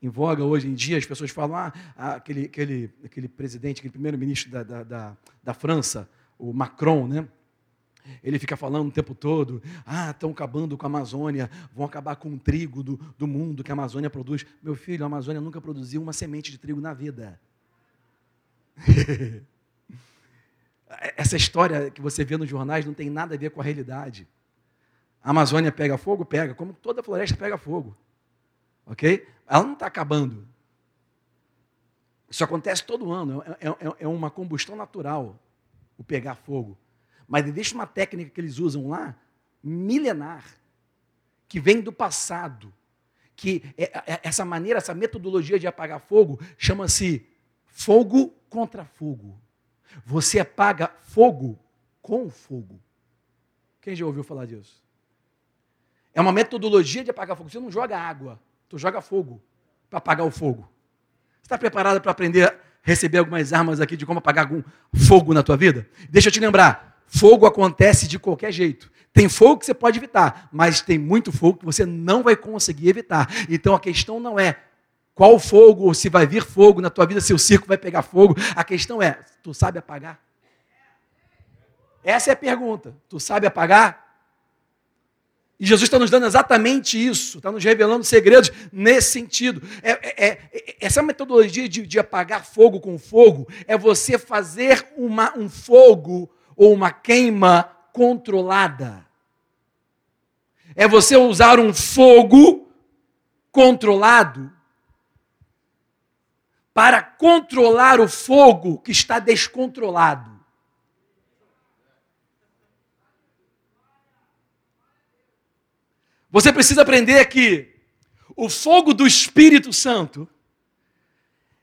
em, voga hoje em dia. As pessoas falam, ah, aquele, aquele, aquele presidente, aquele primeiro-ministro da, da, da, da França, o Macron, né? Ele fica falando o tempo todo: ah, estão acabando com a Amazônia, vão acabar com o trigo do, do mundo que a Amazônia produz. Meu filho, a Amazônia nunca produziu uma semente de trigo na vida. Essa história que você vê nos jornais não tem nada a ver com a realidade. A Amazônia pega fogo? Pega, como toda floresta pega fogo. Ok? Ela não está acabando. Isso acontece todo ano, é, é, é, é uma combustão natural o pegar fogo. Mas existe uma técnica que eles usam lá, milenar, que vem do passado. Que é, é, essa maneira, essa metodologia de apagar fogo chama-se fogo contra fogo. Você apaga fogo com fogo. Quem já ouviu falar disso? É uma metodologia de apagar fogo. Você não joga água, tu joga fogo para apagar o fogo. Você está preparado para aprender a receber algumas armas aqui de como apagar algum fogo na tua vida? Deixa eu te lembrar, Fogo acontece de qualquer jeito. Tem fogo que você pode evitar, mas tem muito fogo que você não vai conseguir evitar. Então a questão não é qual fogo, ou se vai vir fogo na tua vida, se o circo vai pegar fogo. A questão é, tu sabe apagar? Essa é a pergunta. Tu sabe apagar? E Jesus está nos dando exatamente isso, está nos revelando segredos nesse sentido. É, é, é, essa metodologia de, de, apagar fogo com fogo é você fazer uma, um fogo ou uma queima controlada. É você usar um fogo controlado para controlar o fogo que está descontrolado. Você precisa aprender que o fogo do Espírito Santo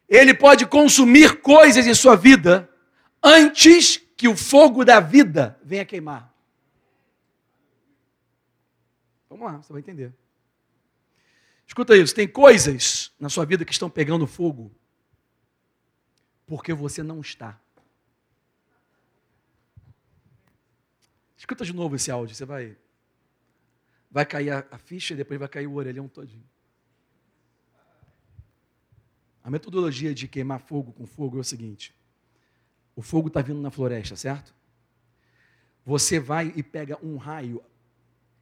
ele pode consumir coisas em sua vida antes que o fogo da vida venha queimar. Vamos lá, você vai entender. Escuta isso, tem coisas na sua vida que estão pegando fogo porque você não está. Escuta de novo esse áudio, você vai vai cair a, ficha e depois vai cair o orelhão todinho. A metodologia de queimar fogo com fogo é o seguinte: o fogo está vindo na floresta, certo? Você vai e pega um raio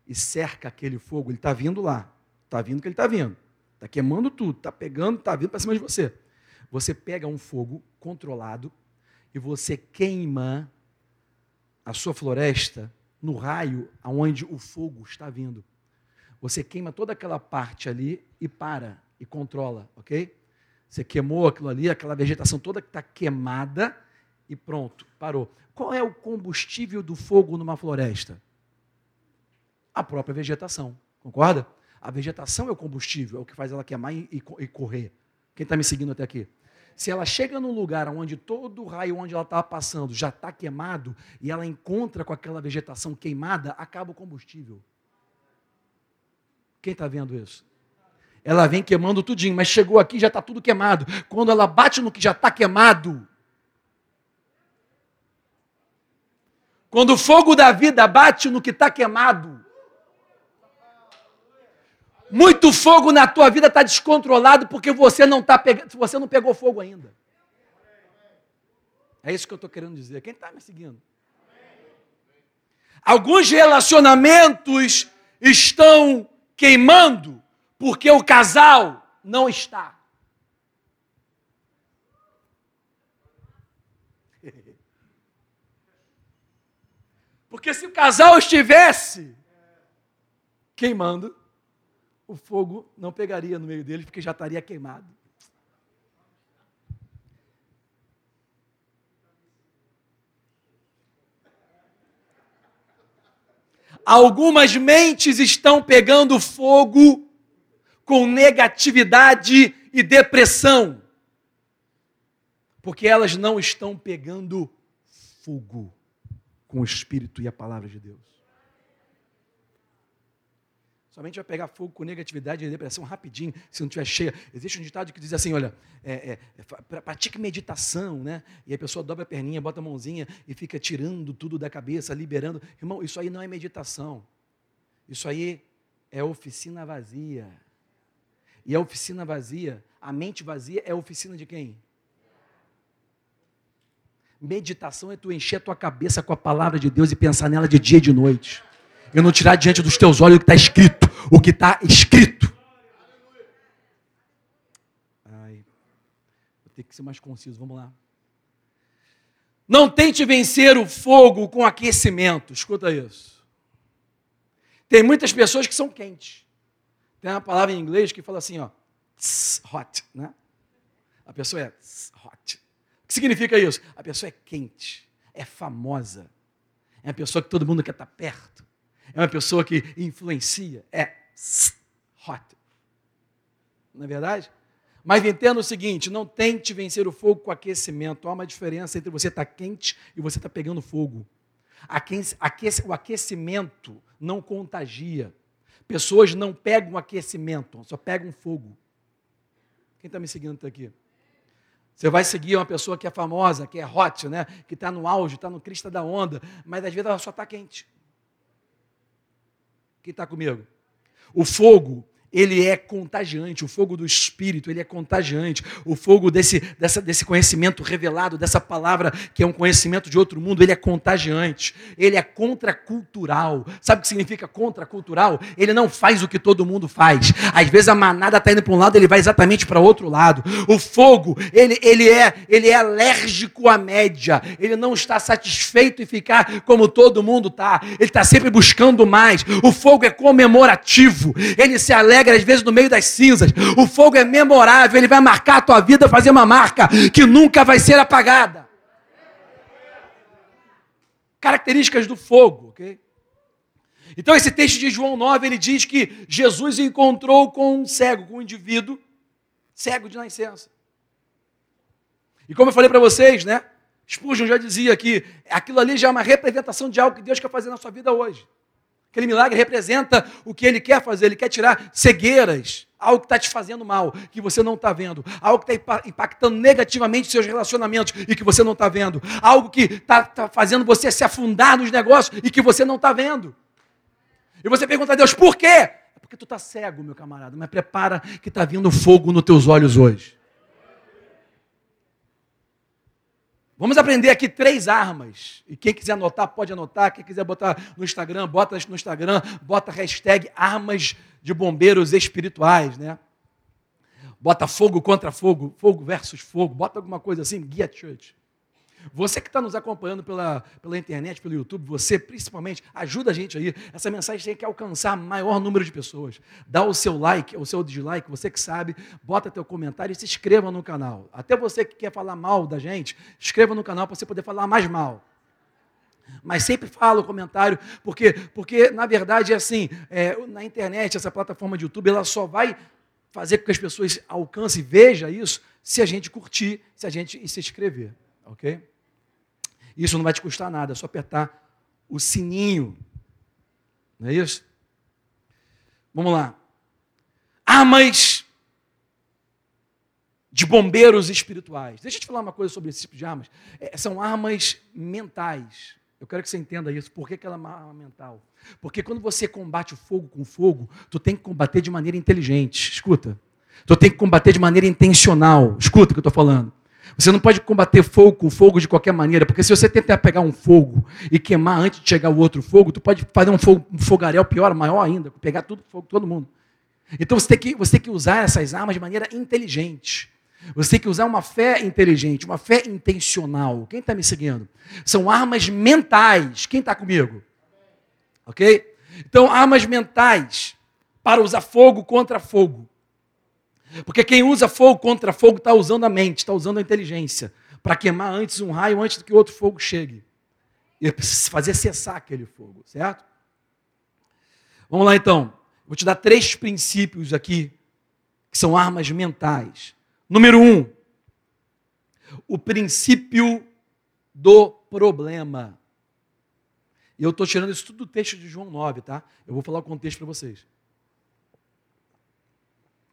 e cerca aquele fogo, ele está vindo lá. Está vindo que ele está vindo. Está queimando tudo, está pegando, está vindo para cima de você. Você pega um fogo controlado e você queima a sua floresta no raio aonde o fogo está vindo. Você queima toda aquela parte ali e para e controla, ok? Você queimou aquilo ali, aquela vegetação toda que está queimada, e pronto, parou. Qual é o combustível do fogo numa floresta? A própria vegetação, concorda? A vegetação é o combustível, é o que faz ela queimar e, correr. Quem está me seguindo até aqui? Se ela chega num lugar onde todo o raio onde ela estava passando já está queimado e ela encontra com aquela vegetação queimada, acaba o combustível. Quem está vendo isso? Ela vem queimando tudinho, mas chegou aqui já está tudo queimado. Quando ela bate no que já está queimado, Quando o fogo da vida bate no que está queimado, muito fogo na tua vida está descontrolado porque você não tá pegando, você não pegou fogo ainda. É isso que eu estou querendo dizer. Quem está me seguindo? Alguns relacionamentos estão queimando porque o casal não está. Porque se o casal estivesse queimando, o fogo não pegaria no meio deles, porque já estaria queimado. Algumas mentes estão pegando fogo com negatividade e depressão, porque elas não estão pegando fogo com o Espírito e a palavra de Deus. Somente vai pegar fogo com negatividade e depressão rapidinho, se não estiver cheia. Existe um ditado que diz assim: olha, é, é, pratique meditação, né? E a pessoa dobra a perninha, bota a mãozinha e fica tirando tudo da cabeça, liberando. Irmão, isso aí não é meditação. Isso aí é oficina vazia. E a oficina vazia, a mente vazia, é a oficina de quem? Meditação é tu encher a tua cabeça com a palavra de Deus e pensar nela de dia e de noite. E não tirar diante dos teus olhos o que está escrito. O que está escrito. Ai, vou ter que ser mais conciso, vamos lá. Não tente vencer o fogo com aquecimento. Escuta isso. Tem muitas pessoas que são quentes. Tem uma palavra em inglês que fala assim, ó, hot, né? A pessoa é que significa isso? A pessoa é quente, é famosa, é uma pessoa que todo mundo quer estar perto, é uma pessoa que influencia, é hot. Não é verdade? Mas entenda o seguinte: não tente vencer o fogo com aquecimento. Há uma diferença entre você estar quente e você estar pegando fogo. O aquecimento não contagia. Pessoas não pegam aquecimento, só pegam fogo. Quem está me seguindo aqui? Você vai seguir uma pessoa que é famosa, que é hot, né? que está no auge, está no crista da onda, mas às vezes ela só está quente. Quem está comigo? O fogo ele é contagiante, o fogo do Espírito, ele é contagiante, o fogo desse, dessa, desse conhecimento revelado, dessa palavra que é um conhecimento de outro mundo, ele é contagiante, ele é contracultural. Sabe o que significa contracultural? Ele não faz o que todo mundo faz. Às vezes a manada está indo para um lado, ele vai exatamente para outro lado. O fogo, ele, ele, é, ele é alérgico à média, ele não está satisfeito em ficar como todo mundo está, ele está sempre buscando mais. O fogo é comemorativo, ele se alegra às vezes no meio das cinzas. O fogo é memorável, ele vai marcar a tua vida, fazer uma marca que nunca vai ser apagada. Características do fogo, ok? Então, esse texto de João 9, ele diz que Jesus encontrou com um cego, com um indivíduo cego de nascença. E como eu falei para vocês, né? Spurgeon já dizia que aquilo ali já é uma representação de algo que Deus quer fazer na sua vida hoje. Aquele milagre representa o que ele quer fazer, ele quer tirar cegueiras, algo que está te fazendo mal, que você não está vendo, algo que está impactando negativamente seus relacionamentos e que você não está vendo, algo que está tá fazendo você se afundar nos negócios e que você não está vendo. E você pergunta a Deus, por quê? É porque tu está cego, meu camarada, mas prepara que está vindo fogo nos teus olhos hoje. Vamos aprender aqui três armas. E quem quiser anotar, pode anotar. Quem quiser botar no Instagram, bota no Instagram, bota hashtag armas de bombeiros espirituais, né? Bota fogo contra fogo, fogo versus fogo, bota alguma coisa assim, guia church. Você que está nos acompanhando pela, pela internet, pelo YouTube, você principalmente, ajuda a gente aí. Essa mensagem tem que alcançar maior número de pessoas. Dá o seu like, o seu dislike, você que sabe, bota teu comentário e se inscreva no canal. Até você que quer falar mal da gente, inscreva no canal para você poder falar mais mal. Mas sempre fala o comentário, porque, porque na verdade é assim, é, na internet, essa plataforma de YouTube, ela só vai fazer com que as pessoas alcancem e vejam isso se a gente curtir, se a gente se inscrever. Ok? Isso não vai te custar nada, é só apertar o sininho. Não é isso? Vamos lá. Armas de bombeiros espirituais. Deixa eu te falar uma coisa sobre esse tipo de armas. É, são armas mentais. Eu quero que você entenda isso. Por que, que ela é uma arma mental? Porque quando você combate o fogo com fogo, tu tem que combater de maneira inteligente. Escuta. Tu tem que combater de maneira intencional. Escuta o que eu estou falando. Você não pode combater fogo com fogo de qualquer maneira, porque se você tentar pegar um fogo e queimar antes de chegar o outro fogo, tu pode fazer um, fogo, um fogaréu pior, maior ainda, pegar tudo fogo, todo mundo. Então você tem, que, você tem que usar essas armas de maneira inteligente. Você tem que usar uma fé inteligente, uma fé intencional. Quem está me seguindo? São armas mentais. Quem está comigo? Ok? Então, armas mentais para usar fogo contra fogo. Porque quem usa fogo contra fogo está usando a mente, está usando a inteligência, para queimar antes um raio, antes que outro fogo chegue. E fazer cessar aquele fogo, certo? Vamos lá então. Vou te dar três princípios aqui, que são armas mentais. Número um, o princípio do problema. E eu estou tirando isso tudo do texto de João 9, tá? Eu vou falar o contexto para vocês.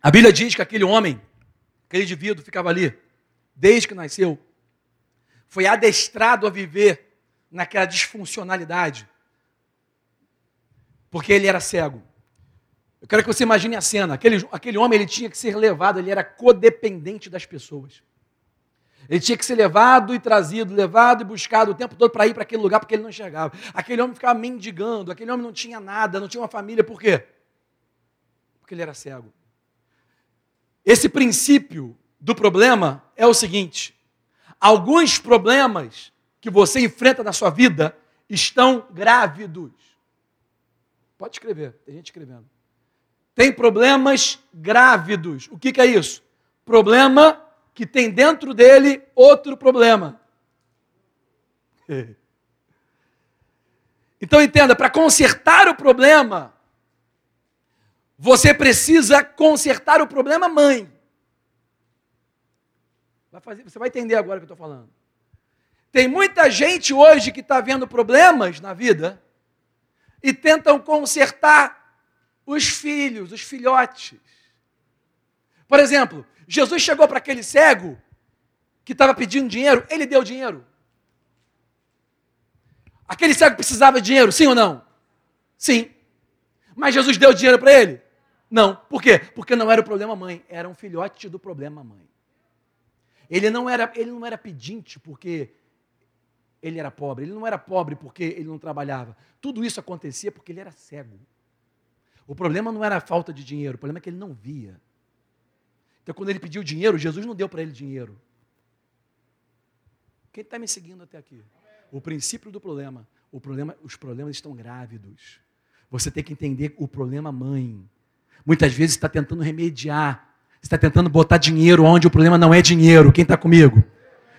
A Bíblia diz que aquele homem, aquele indivíduo, ficava ali, desde que nasceu, foi adestrado a viver naquela disfuncionalidade, porque ele era cego. Eu quero que você imagine a cena. Aquele, aquele homem ele tinha que ser levado, ele era codependente das pessoas. Ele tinha que ser levado e trazido, levado e buscado o tempo todo para ir para aquele lugar porque ele não enxergava. Aquele homem ficava mendigando, aquele homem não tinha nada, não tinha uma família, por quê? Porque ele era cego. Esse princípio do problema é o seguinte: alguns problemas que você enfrenta na sua vida estão grávidos. Pode escrever, tem gente escrevendo. Tem problemas grávidos. O que, que é isso? Problema que tem dentro dele outro problema. Então entenda, para consertar o problema, você precisa consertar o problema mãe. Vai fazer, você vai entender agora o que eu estou falando. Tem muita gente hoje que está vendo problemas na vida e tentam consertar os filhos, os filhotes. Por exemplo, Jesus chegou para aquele cego que estava pedindo dinheiro, ele deu dinheiro. Aquele cego precisava de dinheiro, sim ou não? Sim. Mas Jesus deu dinheiro para ele? Não. Por quê? Porque não era o problema mãe, era um filhote do problema mãe. Ele não era, ele não era pedinte porque ele era pobre, ele não era pobre porque ele não trabalhava. Tudo isso acontecia porque ele era cego. O problema não era a falta de dinheiro, o problema é que ele não via. Então, quando ele pediu dinheiro, Jesus não deu para ele dinheiro. Quem está me seguindo até aqui? O princípio do problema. O problema, os problemas estão grávidos. Você tem que entender o problema mãe. Muitas vezes está tentando remediar. está tentando botar dinheiro onde o problema não é dinheiro. Quem está comigo?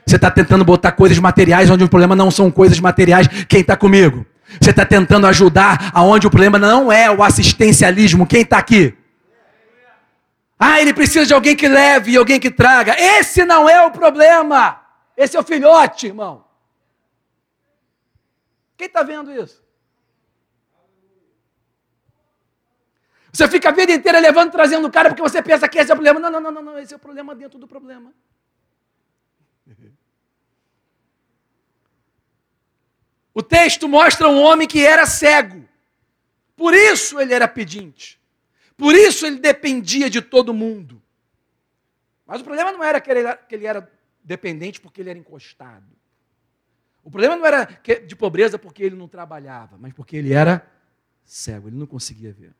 Você está tentando botar coisas materiais onde o problema não são coisas materiais. Quem está comigo? Você está tentando ajudar aonde o problema não é o assistencialismo. Quem está aqui? Ah, ele precisa de alguém que leve e alguém que traga. Esse não é o problema. Esse é o filhote, irmão. Quem está vendo isso? Você fica a vida inteira levando, trazendo o cara porque você pensa que esse é o problema. Não, não, não, não, esse é o problema dentro do problema. O texto mostra um homem que era cego. Por isso ele era pedinte. Por isso ele dependia de todo mundo. Mas o problema não era que ele era, que ele era dependente porque ele era encostado. O problema não era de pobreza porque ele não trabalhava, mas porque ele era cego, ele não conseguia ver.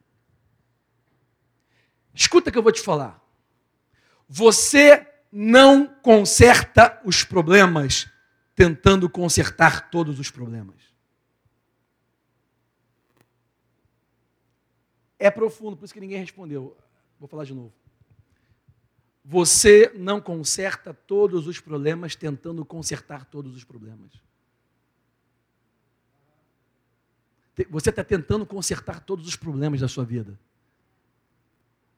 Escuta que eu vou te falar. Você não conserta os problemas tentando consertar todos os problemas. É profundo, por isso que ninguém respondeu. Vou falar de novo. Você não conserta todos os problemas tentando consertar todos os problemas. Você está tentando consertar todos os problemas da sua vida.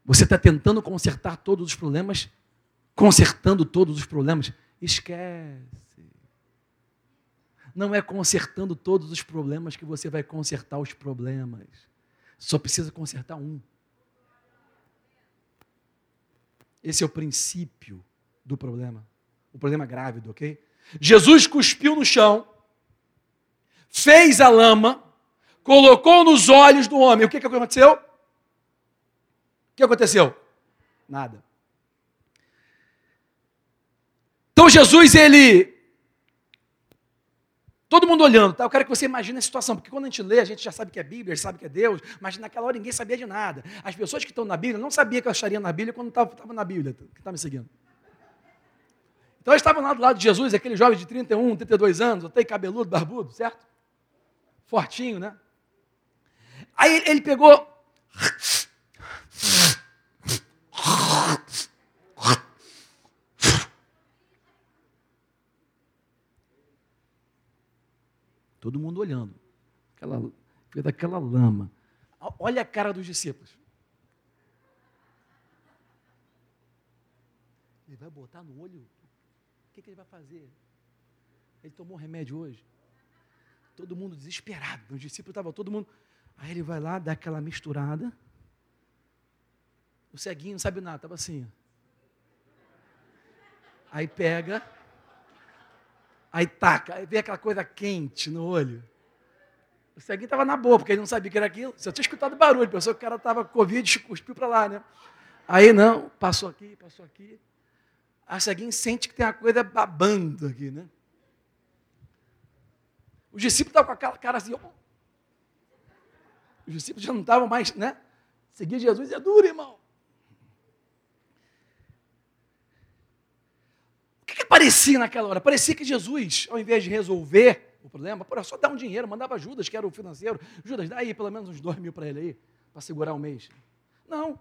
Você está tentando consertar todos os problemas, consertando todos os problemas. Esquece. Não é consertando todos os problemas que você vai consertar os problemas. Só precisa consertar um. Esse é o princípio do problema. O problema grávido, ok? Jesus cuspiu no chão, fez a lama, colocou nos olhos do homem. O que, que aconteceu? O que aconteceu? Nada. Então Jesus, ele Todo mundo olhando, tá? Eu quero que você imagine a situação, porque quando a gente lê, a gente já sabe que é Bíblia, sabe que é Deus, mas naquela hora ninguém sabia de nada. As pessoas que estão na Bíblia não sabiam que eu acharia na Bíblia quando estava na Bíblia, que está me seguindo. Então eles estavam lá do lado de Jesus, aquele jovem de 31, 32 anos, até cabeludo, barbudo, certo? Fortinho, né? Aí ele pegou Todo mundo olhando. Aquela, daquela lama. Olha a cara dos discípulos. Ele vai botar no olho? O que, que ele vai fazer? Ele tomou remédio hoje. Todo mundo desesperado. Os discípulos estavam todo mundo. Aí ele vai lá, dá aquela misturada. O ceguinho não sabe nada, estava assim. Aí pega Aí taca, aí vem aquela coisa quente no olho. O ceguinho estava na boa, porque ele não sabia que era aquilo. Você tinha escutado barulho, pensou que o cara estava com Covid cuspiu para lá, né? Aí não, passou aqui, passou aqui. a Seguinho sente que tem uma coisa babando aqui, né? Os discípulos estavam com aquela cara assim, ó. Os discípulos já não estavam mais, né? Seguir Jesus é duro, irmão. O que, que parecia naquela hora? Parecia que Jesus, ao invés de resolver o problema, era só dar um dinheiro, mandava Judas, que era o financeiro. Judas, dá aí pelo menos uns dois mil para ele aí, para segurar o mês. Não.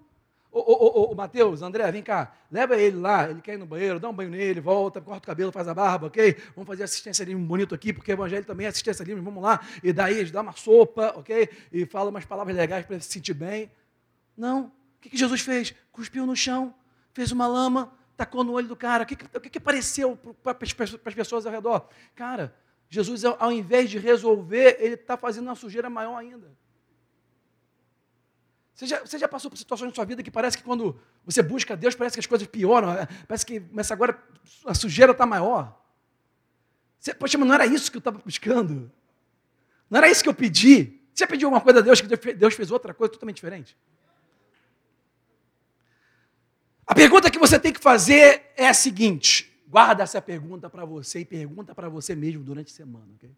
Ô, ô, ô, ô, Mateus, André, vem cá, leva ele lá, ele quer ir no banheiro, dá um banho nele, volta, corta o cabelo, faz a barba, ok? Vamos fazer assistencialismo bonito aqui, porque o evangelho também é assistencialismo, vamos lá, e daí dá uma sopa, ok? E fala umas palavras legais para ele se sentir bem. Não. O que, que Jesus fez? Cuspiu no chão, fez uma lama, tacou no olho do cara. O que, o que, que pareceu para as pessoas ao redor? Cara, Jesus, ao invés de resolver, ele está fazendo uma sujeira maior ainda. Você já, você já, passou por situações na sua vida que parece que quando você busca Deus, parece que as coisas pioram, é, parece que mas agora a sujeira está maior. Você, Poxa, mas não era isso que eu estava buscando. Não era isso que eu pedi. Você já pediu alguma coisa a Deus que Deus fez outra coisa totalmente diferente? A pergunta que você tem que fazer é a seguinte: guarda essa pergunta para você e pergunta para você mesmo durante a semana. Okay?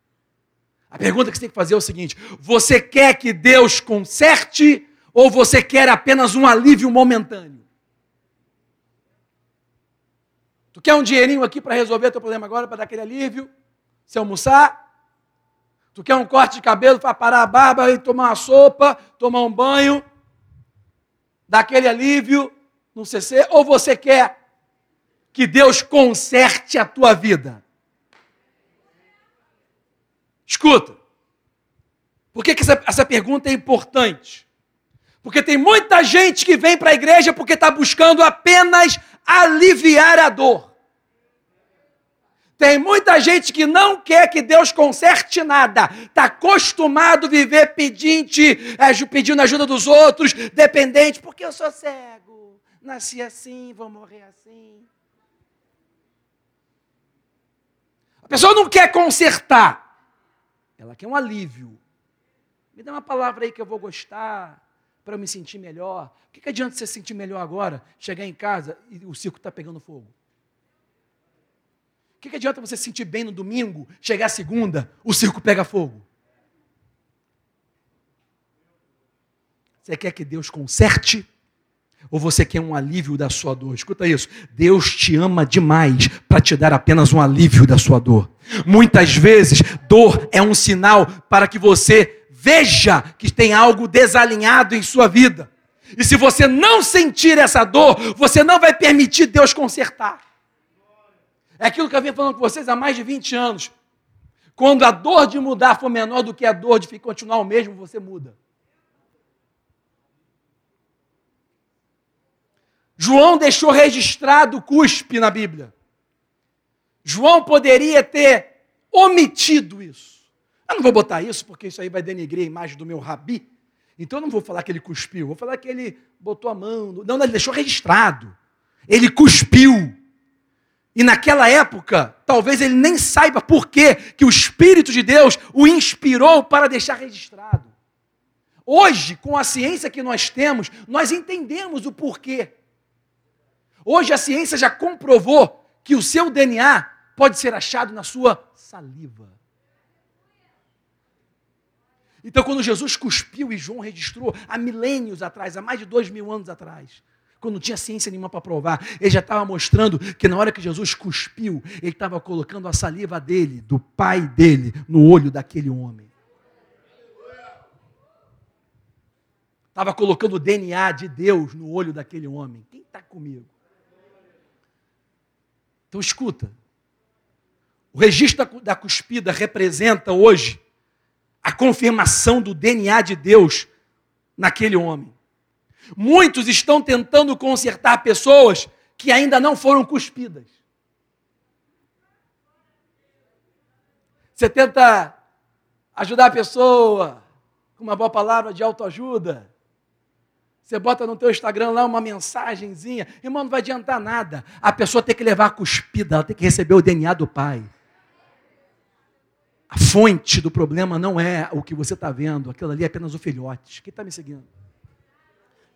A pergunta que você tem que fazer é o seguinte: você quer que Deus conserte ou você quer apenas um alívio momentâneo? Tu quer um dinheirinho aqui para resolver teu problema agora, para dar aquele alívio? Se almoçar? Tu quer um corte de cabelo para parar a barba e tomar uma sopa, tomar um banho, dar aquele alívio no CC? Ou você quer que Deus conserte a tua vida? Escuta, por que, que essa, essa pergunta é importante? Porque tem muita gente que vem para a igreja porque está buscando apenas aliviar a dor. Tem muita gente que não quer que Deus conserte nada, está acostumado a viver pedinte, é, pedindo ajuda dos outros, dependente, porque eu sou cego, nasci assim, vou morrer assim. A pessoa não quer consertar, ela quer um alívio. Me dá uma palavra aí que eu vou gostar para eu me sentir melhor. O que, que adianta você se sentir melhor agora, chegar em casa e o circo está pegando fogo? O que, que adianta você se sentir bem no domingo, chegar segunda, o circo pega fogo? Você quer que Deus conserte? Ou você quer um alívio da sua dor? Escuta isso. Deus te ama demais para te dar apenas um alívio da sua dor. Muitas vezes, dor é um sinal para que você veja que tem algo desalinhado em sua vida. E se você não sentir essa dor, você não vai permitir Deus consertar. É aquilo que eu venho falando com vocês há mais de 20 anos. Quando a dor de mudar for menor do que a dor de continuar o mesmo, você muda. João deixou registrado cuspe na Bíblia. João poderia ter omitido isso. Eu não vou botar isso porque isso aí vai denegrir a imagem do meu rabi. Então eu não vou falar que ele cuspiu, vou falar que ele botou a mão. Não, não, ele deixou registrado. Ele cuspiu. E naquela época, talvez ele nem saiba por quê que o Espírito de Deus o inspirou para deixar registrado. Hoje, com a ciência que nós temos, nós entendemos o porquê. Hoje a ciência já comprovou que o seu DNA pode ser achado na sua saliva. Então, quando Jesus cuspiu e João registrou há milênios atrás, há mais de dois mil anos atrás, quando não tinha ciência nenhuma para provar, ele já estava mostrando que na hora que Jesus cuspiu, ele estava colocando a saliva dele, do pai dele, no olho daquele homem. Estava colocando o DNA de Deus no olho daquele homem. Quem está comigo? Então escuta. O registro da cuspida representa hoje a confirmação do DNA de Deus naquele homem. Muitos estão tentando consertar pessoas que ainda não foram cuspidas. Você tenta ajudar a pessoa com uma boa palavra de autoajuda. Você bota no teu Instagram lá uma mensagenzinha, irmão, não vai adiantar nada. A pessoa tem que levar a cuspida, ela tem que receber o DNA do pai. A fonte do problema não é o que você está vendo, aquilo ali é apenas o filhote. Quem está me seguindo?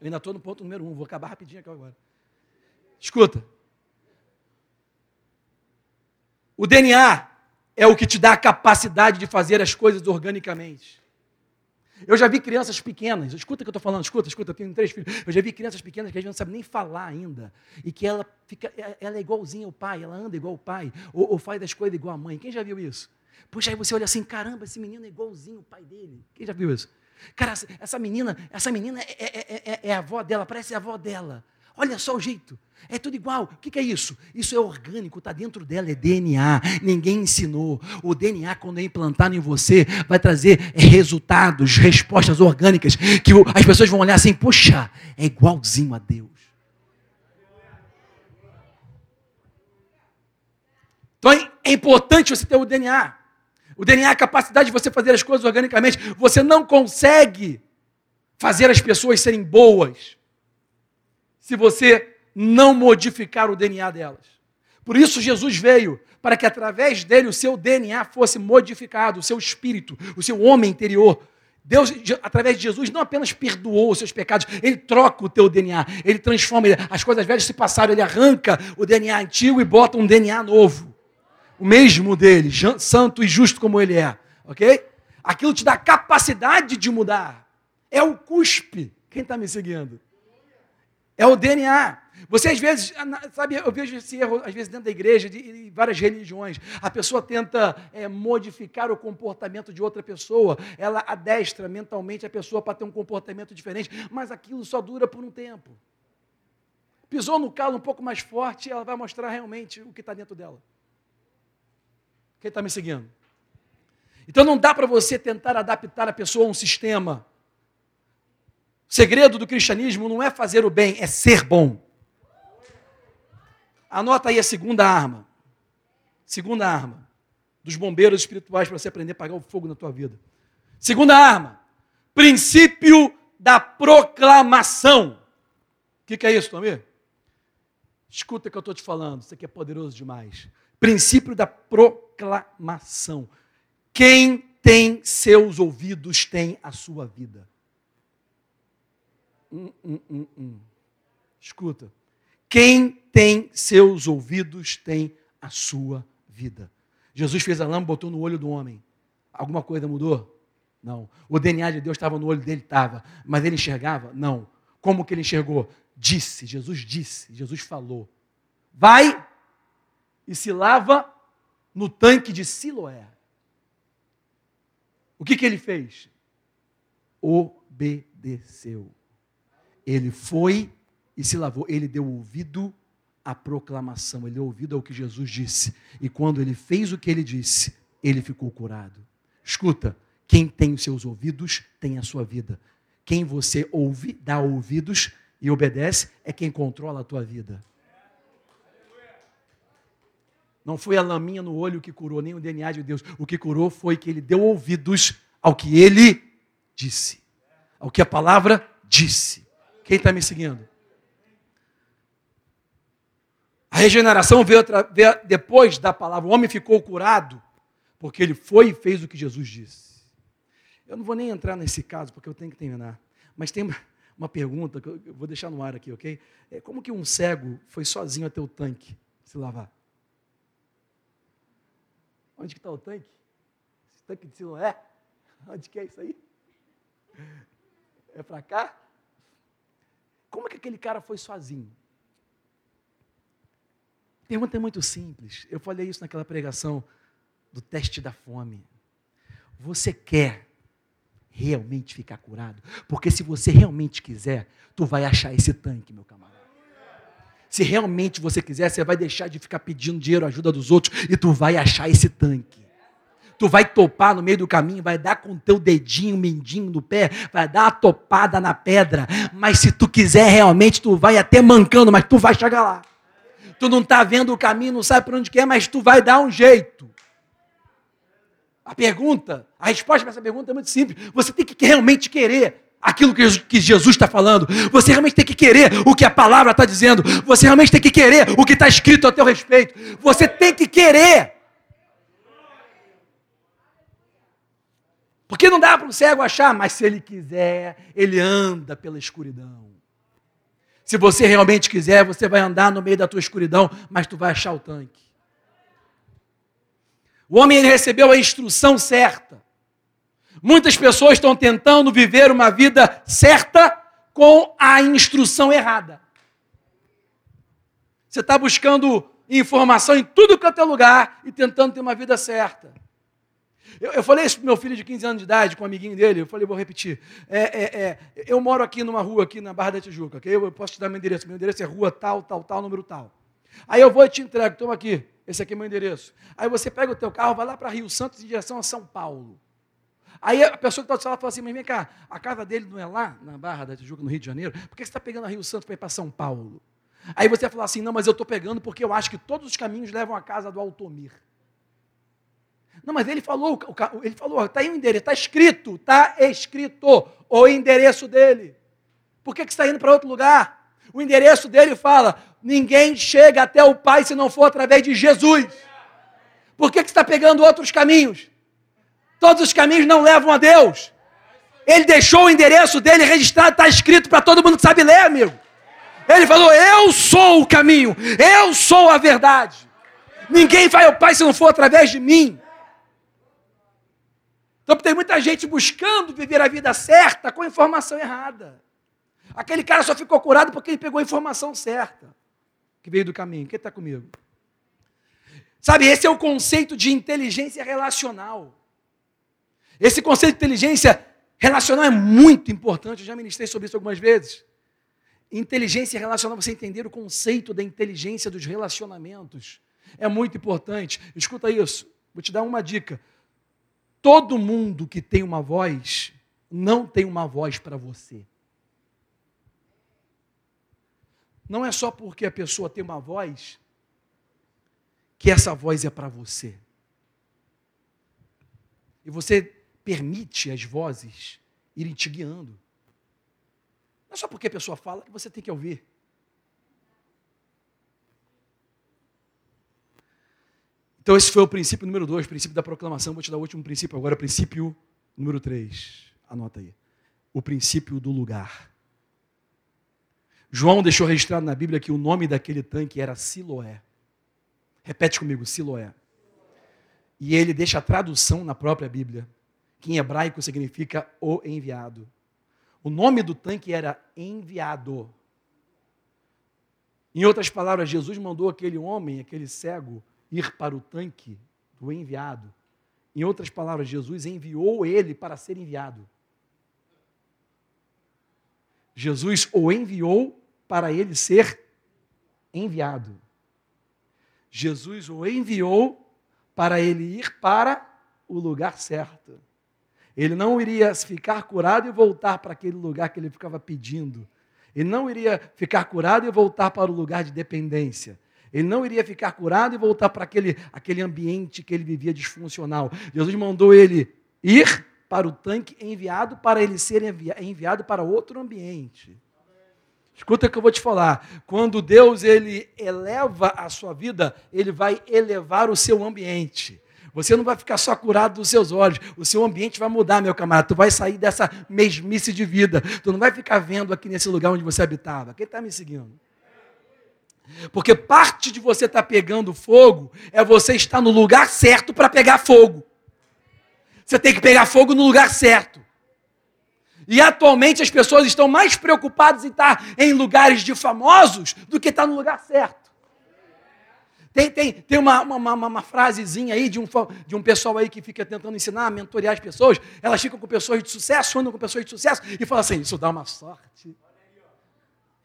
Eu ainda estou no ponto número um, vou acabar rapidinho aqui agora. Escuta. O DNA é o que te dá a capacidade de fazer as coisas organicamente. Eu já vi crianças pequenas, escuta o que eu estou falando, escuta, escuta, eu tenho três filhos. Eu já vi crianças pequenas que a gente não sabe nem falar ainda. E que ela fica, ela é igualzinha ao pai, ela anda igual ao pai, ou, ou faz as coisas igual a mãe. Quem já viu isso? Puxa, aí você olha assim, caramba, esse menino é igualzinho ao pai dele. Quem já viu isso? Cara, essa menina, essa menina é, é, é, é a avó dela, parece a avó dela. Olha só o jeito. É tudo igual. O que é isso? Isso é orgânico, está dentro dela, é DNA. Ninguém ensinou. O DNA, quando é implantado em você, vai trazer resultados, respostas orgânicas, que as pessoas vão olhar assim, poxa, é igualzinho a Deus. Então é importante você ter o DNA. O DNA é a capacidade de você fazer as coisas organicamente. Você não consegue fazer as pessoas serem boas se você não modificar o DNA delas. Por isso Jesus veio, para que através dele o seu DNA fosse modificado, o seu espírito, o seu homem interior. Deus, através de Jesus, não apenas perdoou os seus pecados, ele troca o teu DNA, ele transforma, ele, as coisas velhas se passaram, ele arranca o DNA antigo e bota um DNA novo. O mesmo dele, santo e justo como ele é, ok? Aquilo te dá capacidade de mudar. É o cuspe. Quem está me seguindo? É o DNA. Você às vezes, sabe, eu vejo esse erro às vezes dentro da igreja, de, de várias religiões. A pessoa tenta é, modificar o comportamento de outra pessoa, ela adestra mentalmente a pessoa para ter um comportamento diferente, mas aquilo só dura por um tempo. Pisou no calo um pouco mais forte, ela vai mostrar realmente o que está dentro dela. Quem está me seguindo? Então não dá para você tentar adaptar a pessoa a um sistema segredo do cristianismo não é fazer o bem, é ser bom. Anota aí a segunda arma. Segunda arma dos bombeiros espirituais para você aprender a apagar o fogo na tua vida. Segunda arma, princípio da proclamação. O que, que, é isso, Tomir? Escuta o que eu estou te falando, isso aqui é poderoso demais. Princípio da proclamação. Quem tem seus ouvidos tem a sua vida. Hum, hum, hum, Escuta. Quem tem seus ouvidos tem a sua vida. Jesus fez a lâmpada, botou no olho do homem. Alguma coisa mudou? Não. O DNA de Deus estava no olho dele? Estava. Mas ele enxergava? Não. Como que ele enxergou? Disse, Jesus disse, Jesus falou. Vai e se lava no tanque de Siloé. O que, que ele fez? Obedeceu. Ele foi e se lavou. Ele deu ouvido à proclamação, ele deu ouvido ao que Jesus disse. E quando ele fez o que ele disse, ele ficou curado. Escuta, quem tem os seus ouvidos tem a sua vida. Quem você ouve, dá ouvidos e obedece, é quem controla a tua vida. Não foi a laminha no olho que curou, nem o DNA de Deus. O que curou foi que ele deu ouvidos ao que ele disse, ao que a palavra disse. Quem está me seguindo? A regeneração veio, veio, depois da palavra. O homem ficou curado porque ele foi e fez o que Jesus disse. Eu não vou nem entrar nesse caso porque eu tenho que terminar. Mas tem uma pergunta que eu vou deixar no ar aqui, ok? É, como que um cego foi sozinho até o tanque se lavar? Onde que está o tanque? Esse tanque de Siloé? Onde que é isso aí? É para cá? Como é que aquele cara foi sozinho? Pergunta é muito simples. Eu falei isso naquela pregação do teste da fome. Você quer realmente ficar curado? Porque se você realmente quiser, tu vai achar esse tanque, meu camarada. Se realmente você quiser, você vai deixar de ficar pedindo dinheiro, ajuda dos outros, e tu vai achar esse tanque tu vai topar no meio do caminho, vai dar com teu dedinho, mindinho no pé, vai dar uma topada na pedra, mas se tu quiser realmente, tu vai até mancando, mas tu vai chegar lá. Tu não está vendo o caminho, não sabe para onde quer, mas tu vai dar um jeito. A pergunta, a resposta para essa pergunta é muito simples. Você tem que realmente querer aquilo que Jesus está falando. Você realmente tem que querer o que a palavra está dizendo. Você realmente tem que querer o que está escrito a teu respeito. Você tem que querer. Porque não dá para o cego achar, mas se ele quiser, ele anda pela escuridão. Se você realmente quiser, você vai andar no meio da tua escuridão, mas tu vai achar o tanque. O homem recebeu a instrução certa. Muitas pessoas estão tentando viver uma vida certa com a instrução errada. Você está buscando informação em tudo quanto é lugar e tentando ter uma vida certa. Eu, eu falei isso para meu filho de 15 anos de idade, com um amiguinho dele, eu falei, vou repetir. É, é, é, eu moro aqui numa rua, aqui na Barra da Tijuca, ok? Eu posso te dar meu endereço. Meu endereço é rua tal, tal, tal, número tal. Aí eu vou e te entrego, toma aqui, esse aqui é meu endereço. Aí você pega o teu carro, vai lá para Rio Santos em direção a São Paulo. Aí a pessoa que está do lado fala assim, mas vem cá, a casa dele não é lá, na Barra da Tijuca, no Rio de Janeiro? Por que você está pegando a Rio Santos para ir para São Paulo? Aí você vai falar assim, não, mas eu estou pegando porque eu acho que todos os caminhos levam à casa do Altomir. Não, mas ele falou, ele falou, está aí o endereço, está escrito, está escrito o endereço dele. Por que, que está indo para outro lugar? O endereço dele fala: ninguém chega até o Pai se não for através de Jesus. Por que, que está pegando outros caminhos? Todos os caminhos não levam a Deus. Ele deixou o endereço dele registrado, está escrito para todo mundo que sabe ler, amigo. Ele falou: Eu sou o caminho, eu sou a verdade. Ninguém vai ao Pai se não for através de mim. Então tem muita gente buscando viver a vida certa com a informação errada. Aquele cara só ficou curado porque ele pegou a informação certa, que veio do caminho. Quem está comigo? Sabe, esse é o conceito de inteligência relacional. Esse conceito de inteligência relacional é muito importante, eu já ministrei sobre isso algumas vezes. Inteligência relacional, você entender o conceito da inteligência dos relacionamentos, é muito importante. Escuta isso, vou te dar uma dica. Todo mundo que tem uma voz não tem uma voz para você. Não é só porque a pessoa tem uma voz que essa voz é para você. E você permite as vozes irem te guiando. Não é só porque a pessoa fala que você tem que ouvir. Então, esse foi o princípio número dois, princípio da proclamação. Vou te dar o último princípio agora, princípio número três. Anota aí. O princípio do lugar. João deixou registrado na Bíblia que o nome daquele tanque era Siloé. Repete comigo, Siloé. E ele deixa a tradução na própria Bíblia, que em hebraico significa o enviado. O nome do tanque era enviado. Em outras palavras, Jesus mandou aquele homem, aquele cego, ir para o tanque do enviado. Em outras palavras, Jesus enviou ele para ser enviado. Jesus o enviou para ele ser enviado. Jesus o enviou para ele ir para o lugar certo. Ele não iria ficar curado e voltar para aquele lugar que ele ficava pedindo. Ele não iria ficar curado e voltar para o lugar de dependência. Ele não iria ficar curado e voltar para aquele, aquele ambiente que ele vivia disfuncional. Jesus mandou ele ir para o tanque enviado para ele ser enviado para outro ambiente. Escuta o que eu vou te falar. Quando Deus ele eleva a sua vida, ele vai elevar o seu ambiente. Você não vai ficar só curado dos seus olhos. O seu ambiente vai mudar, meu camarada. Tu vai sair dessa mesmice de vida. Tu não vai ficar vendo aqui nesse lugar onde você habitava. Quem está me seguindo? Porque parte de você estar tá pegando fogo é você estar no lugar certo para pegar fogo. Você tem que pegar fogo no lugar certo. E atualmente as pessoas estão mais preocupadas em estar em lugares de famosos do que estar no lugar certo. Tem, tem, tem uma, uma, uma, frasezinha aí de um, de um pessoal aí que fica tentando ensinar, mentorear as pessoas. Elas ficam com pessoas de sucesso, andam com pessoas de sucesso e falam assim: Isso dá uma sorte.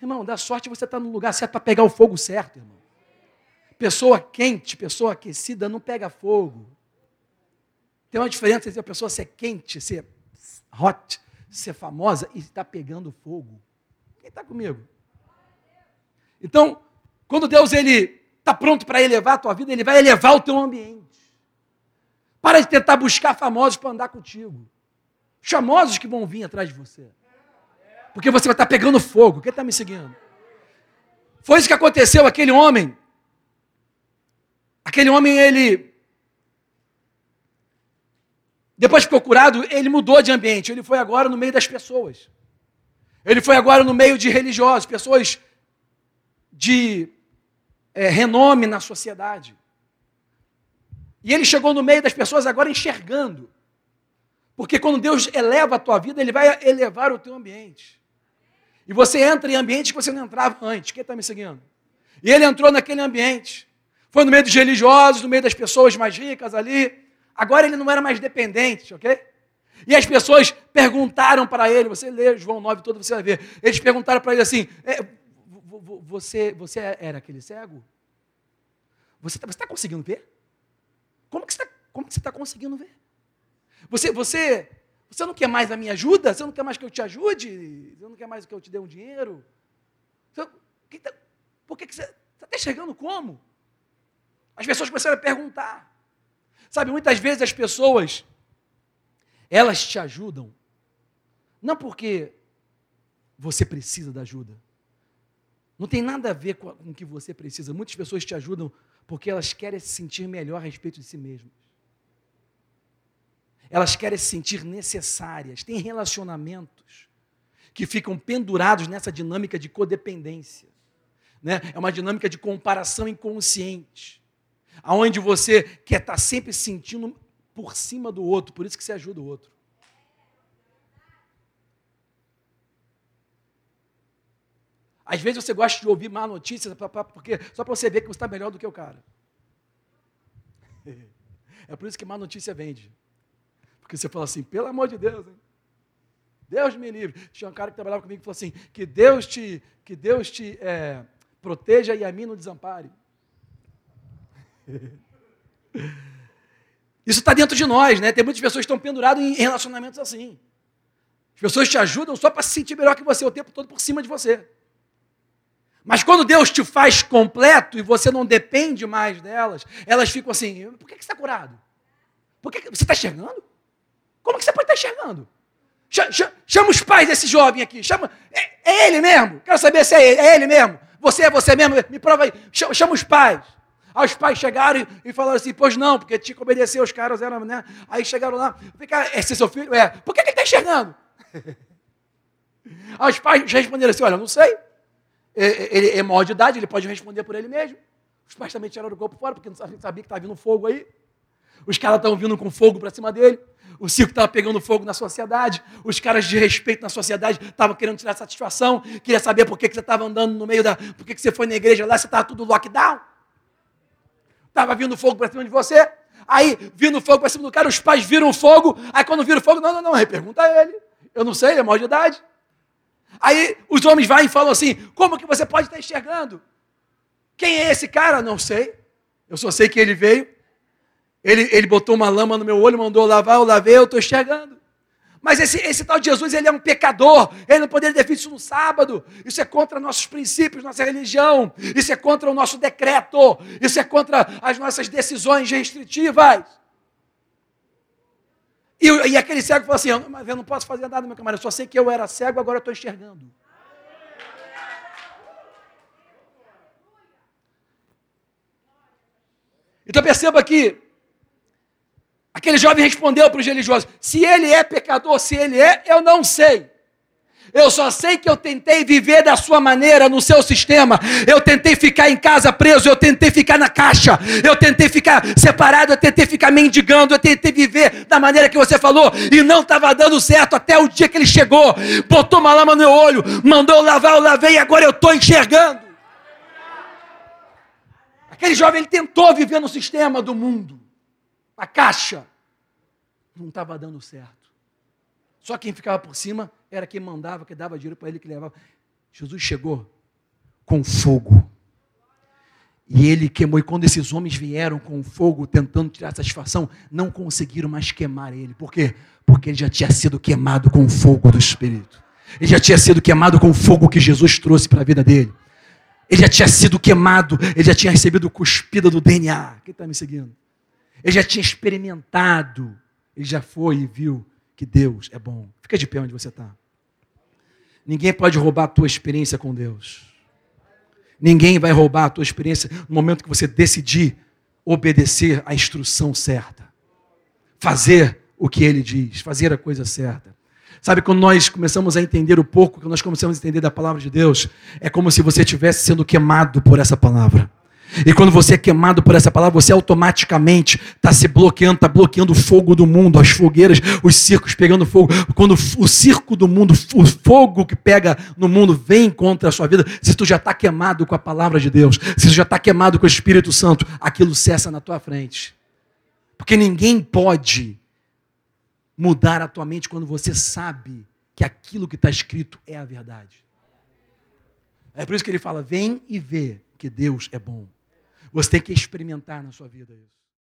Irmão, dá sorte você estar tá no lugar certo para pegar o fogo certo, irmão. Pessoa quente, pessoa aquecida não pega fogo. Tem uma diferença entre a pessoa ser quente, ser hot, ser famosa e estar pegando fogo. Quem está comigo? Então, quando Deus ele está pronto para elevar a tua vida, ele vai elevar o teu ambiente. Para de tentar buscar famosos para andar contigo. Famosos que vão vir atrás de você. Porque você vai estar pegando fogo. Quem está me seguindo? Foi isso que aconteceu aquele homem. Aquele homem, ele. Depois de procurado, ele mudou de ambiente. Ele foi agora no meio das pessoas. Ele foi agora no meio de religiosos, pessoas de é, renome na sociedade. E ele chegou no meio das pessoas agora enxergando. Porque quando Deus eleva a tua vida, Ele vai elevar o teu ambiente. E você entra em ambientes que você não entrava antes. Quem está me seguindo? E ele entrou naquele ambiente. Foi no meio dos religiosos, no meio das pessoas mais ricas ali. Agora ele não era mais dependente, ok? E as pessoas perguntaram para ele, você lê João 9 todo, você vai ver. Eles perguntaram para ele assim: é, você, você era aquele cego? Você está tá conseguindo ver? Como que você está tá conseguindo ver? Você, você, você não quer mais a minha ajuda? Você não quer mais que eu te ajude? Você não quer mais que eu te dê um dinheiro? Você, tá, por que, que você está até chegando como? As pessoas começaram a perguntar. Sabe, muitas vezes as pessoas, elas te ajudam, não porque você precisa da ajuda. Não tem nada a ver com o que você precisa. Muitas pessoas te ajudam porque elas querem se sentir melhor a respeito de si mesmas. Elas querem se sentir necessárias. Tem relacionamentos que ficam pendurados nessa dinâmica de codependência. Né? É uma dinâmica de comparação inconsciente, aonde você quer estar sempre sentindo por cima do outro, por isso que você ajuda o outro. Às vezes você gosta de ouvir má notícias porque, só para você ver que você está melhor do que o cara. É por isso que má notícia vende. Porque você fala assim, pelo amor de Deus, hein? Deus me livre. Tinha um cara que trabalhava comigo que falou assim, que Deus te, que Deus te é, proteja e a mim não desampare. Isso está dentro de nós, né? Tem muitas pessoas que estão penduradas em relacionamentos assim. As pessoas te ajudam só para se sentir melhor que você o tempo todo por cima de você. Mas quando Deus te faz completo e você não depende mais delas, elas ficam assim: por que você está curado? Por que você está enxergando? Como que você pode estar enxergando? Chama os pais desse jovem aqui. Chama, é, é, ele mesmo. Quero saber se é ele, é ele mesmo. Você é você mesmo? Me prova aí. Chama, chama os pais. Aí os pais chegaram e, e, falaram assim: Pois não, porque tinha que obedecer, os caras eram, né? Aí chegaram lá, fica, esse é seu filho? É. Por que, que ele está enxergando? Aí os pais responderam assim: Olha, não sei. Ele é maior de idade, ele pode responder por ele mesmo. Os pais também tiraram o corpo fora, porque não sabia, que estava vindo fogo aí. Os caras estavam vindo com fogo para cima dele. O circo estava pegando fogo na sociedade. Os caras de respeito na sociedade estavam querendo tirar satisfação. Queria saber por que, que você estava andando no meio da. Por que, que você foi na igreja lá, você estava tudo lockdown. Estava vindo fogo para cima de você. Aí, vindo fogo para cima do cara, os pais viram fogo. Aí, quando viram fogo, não, não, não, aí pergunta a ele. Eu não sei, ele é maior de idade. Aí, os homens vão e falam assim: como que você pode estar enxergando? Quem é esse cara? Não sei. Eu só sei que ele veio ele, ele botou uma lama no meu olho, mandou lavar, eu lavei, eu estou enxergando. Mas esse, esse tal de Jesus, ele é um pecador, ele não poderia ter feito isso no sábado. Isso é contra nossos princípios, nossa religião. Isso é contra o nosso decreto. Isso é contra as nossas decisões restritivas. E, e aquele cego falou assim: Mas eu não posso fazer nada, meu camarada, eu só sei que eu era cego, agora eu estou enxergando. Então perceba que Aquele jovem respondeu para os religiosos: se ele é pecador, se ele é, eu não sei. Eu só sei que eu tentei viver da sua maneira, no seu sistema. Eu tentei ficar em casa preso, eu tentei ficar na caixa, eu tentei ficar separado, eu tentei ficar mendigando, eu tentei viver da maneira que você falou e não estava dando certo até o dia que ele chegou, botou uma lama no meu olho, mandou eu lavar, eu lavei e agora eu estou enxergando. Aquele jovem ele tentou viver no sistema do mundo a caixa. Não estava dando certo. Só quem ficava por cima era quem mandava, que dava dinheiro para ele, que levava. Jesus chegou com fogo. E ele queimou. E quando esses homens vieram com fogo, tentando tirar satisfação, não conseguiram mais queimar ele. Por quê? Porque ele já tinha sido queimado com o fogo do Espírito. Ele já tinha sido queimado com o fogo que Jesus trouxe para a vida dele. Ele já tinha sido queimado, ele já tinha recebido cuspida do DNA. Quem está me seguindo? Ele já tinha experimentado, ele já foi e viu que Deus é bom. Fica de pé onde você está. Ninguém pode roubar a tua experiência com Deus. Ninguém vai roubar a tua experiência no momento que você decidir obedecer à instrução certa. Fazer o que ele diz, fazer a coisa certa. Sabe, quando nós começamos a entender o pouco que nós começamos a entender da palavra de Deus, é como se você estivesse sendo queimado por essa palavra. E quando você é queimado por essa palavra, você automaticamente está se bloqueando, está bloqueando o fogo do mundo, as fogueiras, os circos pegando fogo. Quando o circo do mundo, o fogo que pega no mundo vem contra a sua vida, se tu já está queimado com a palavra de Deus, se tu já está queimado com o Espírito Santo, aquilo cessa na tua frente. Porque ninguém pode mudar a tua mente quando você sabe que aquilo que está escrito é a verdade. É por isso que ele fala: vem e vê que Deus é bom. Você tem que experimentar na sua vida isso.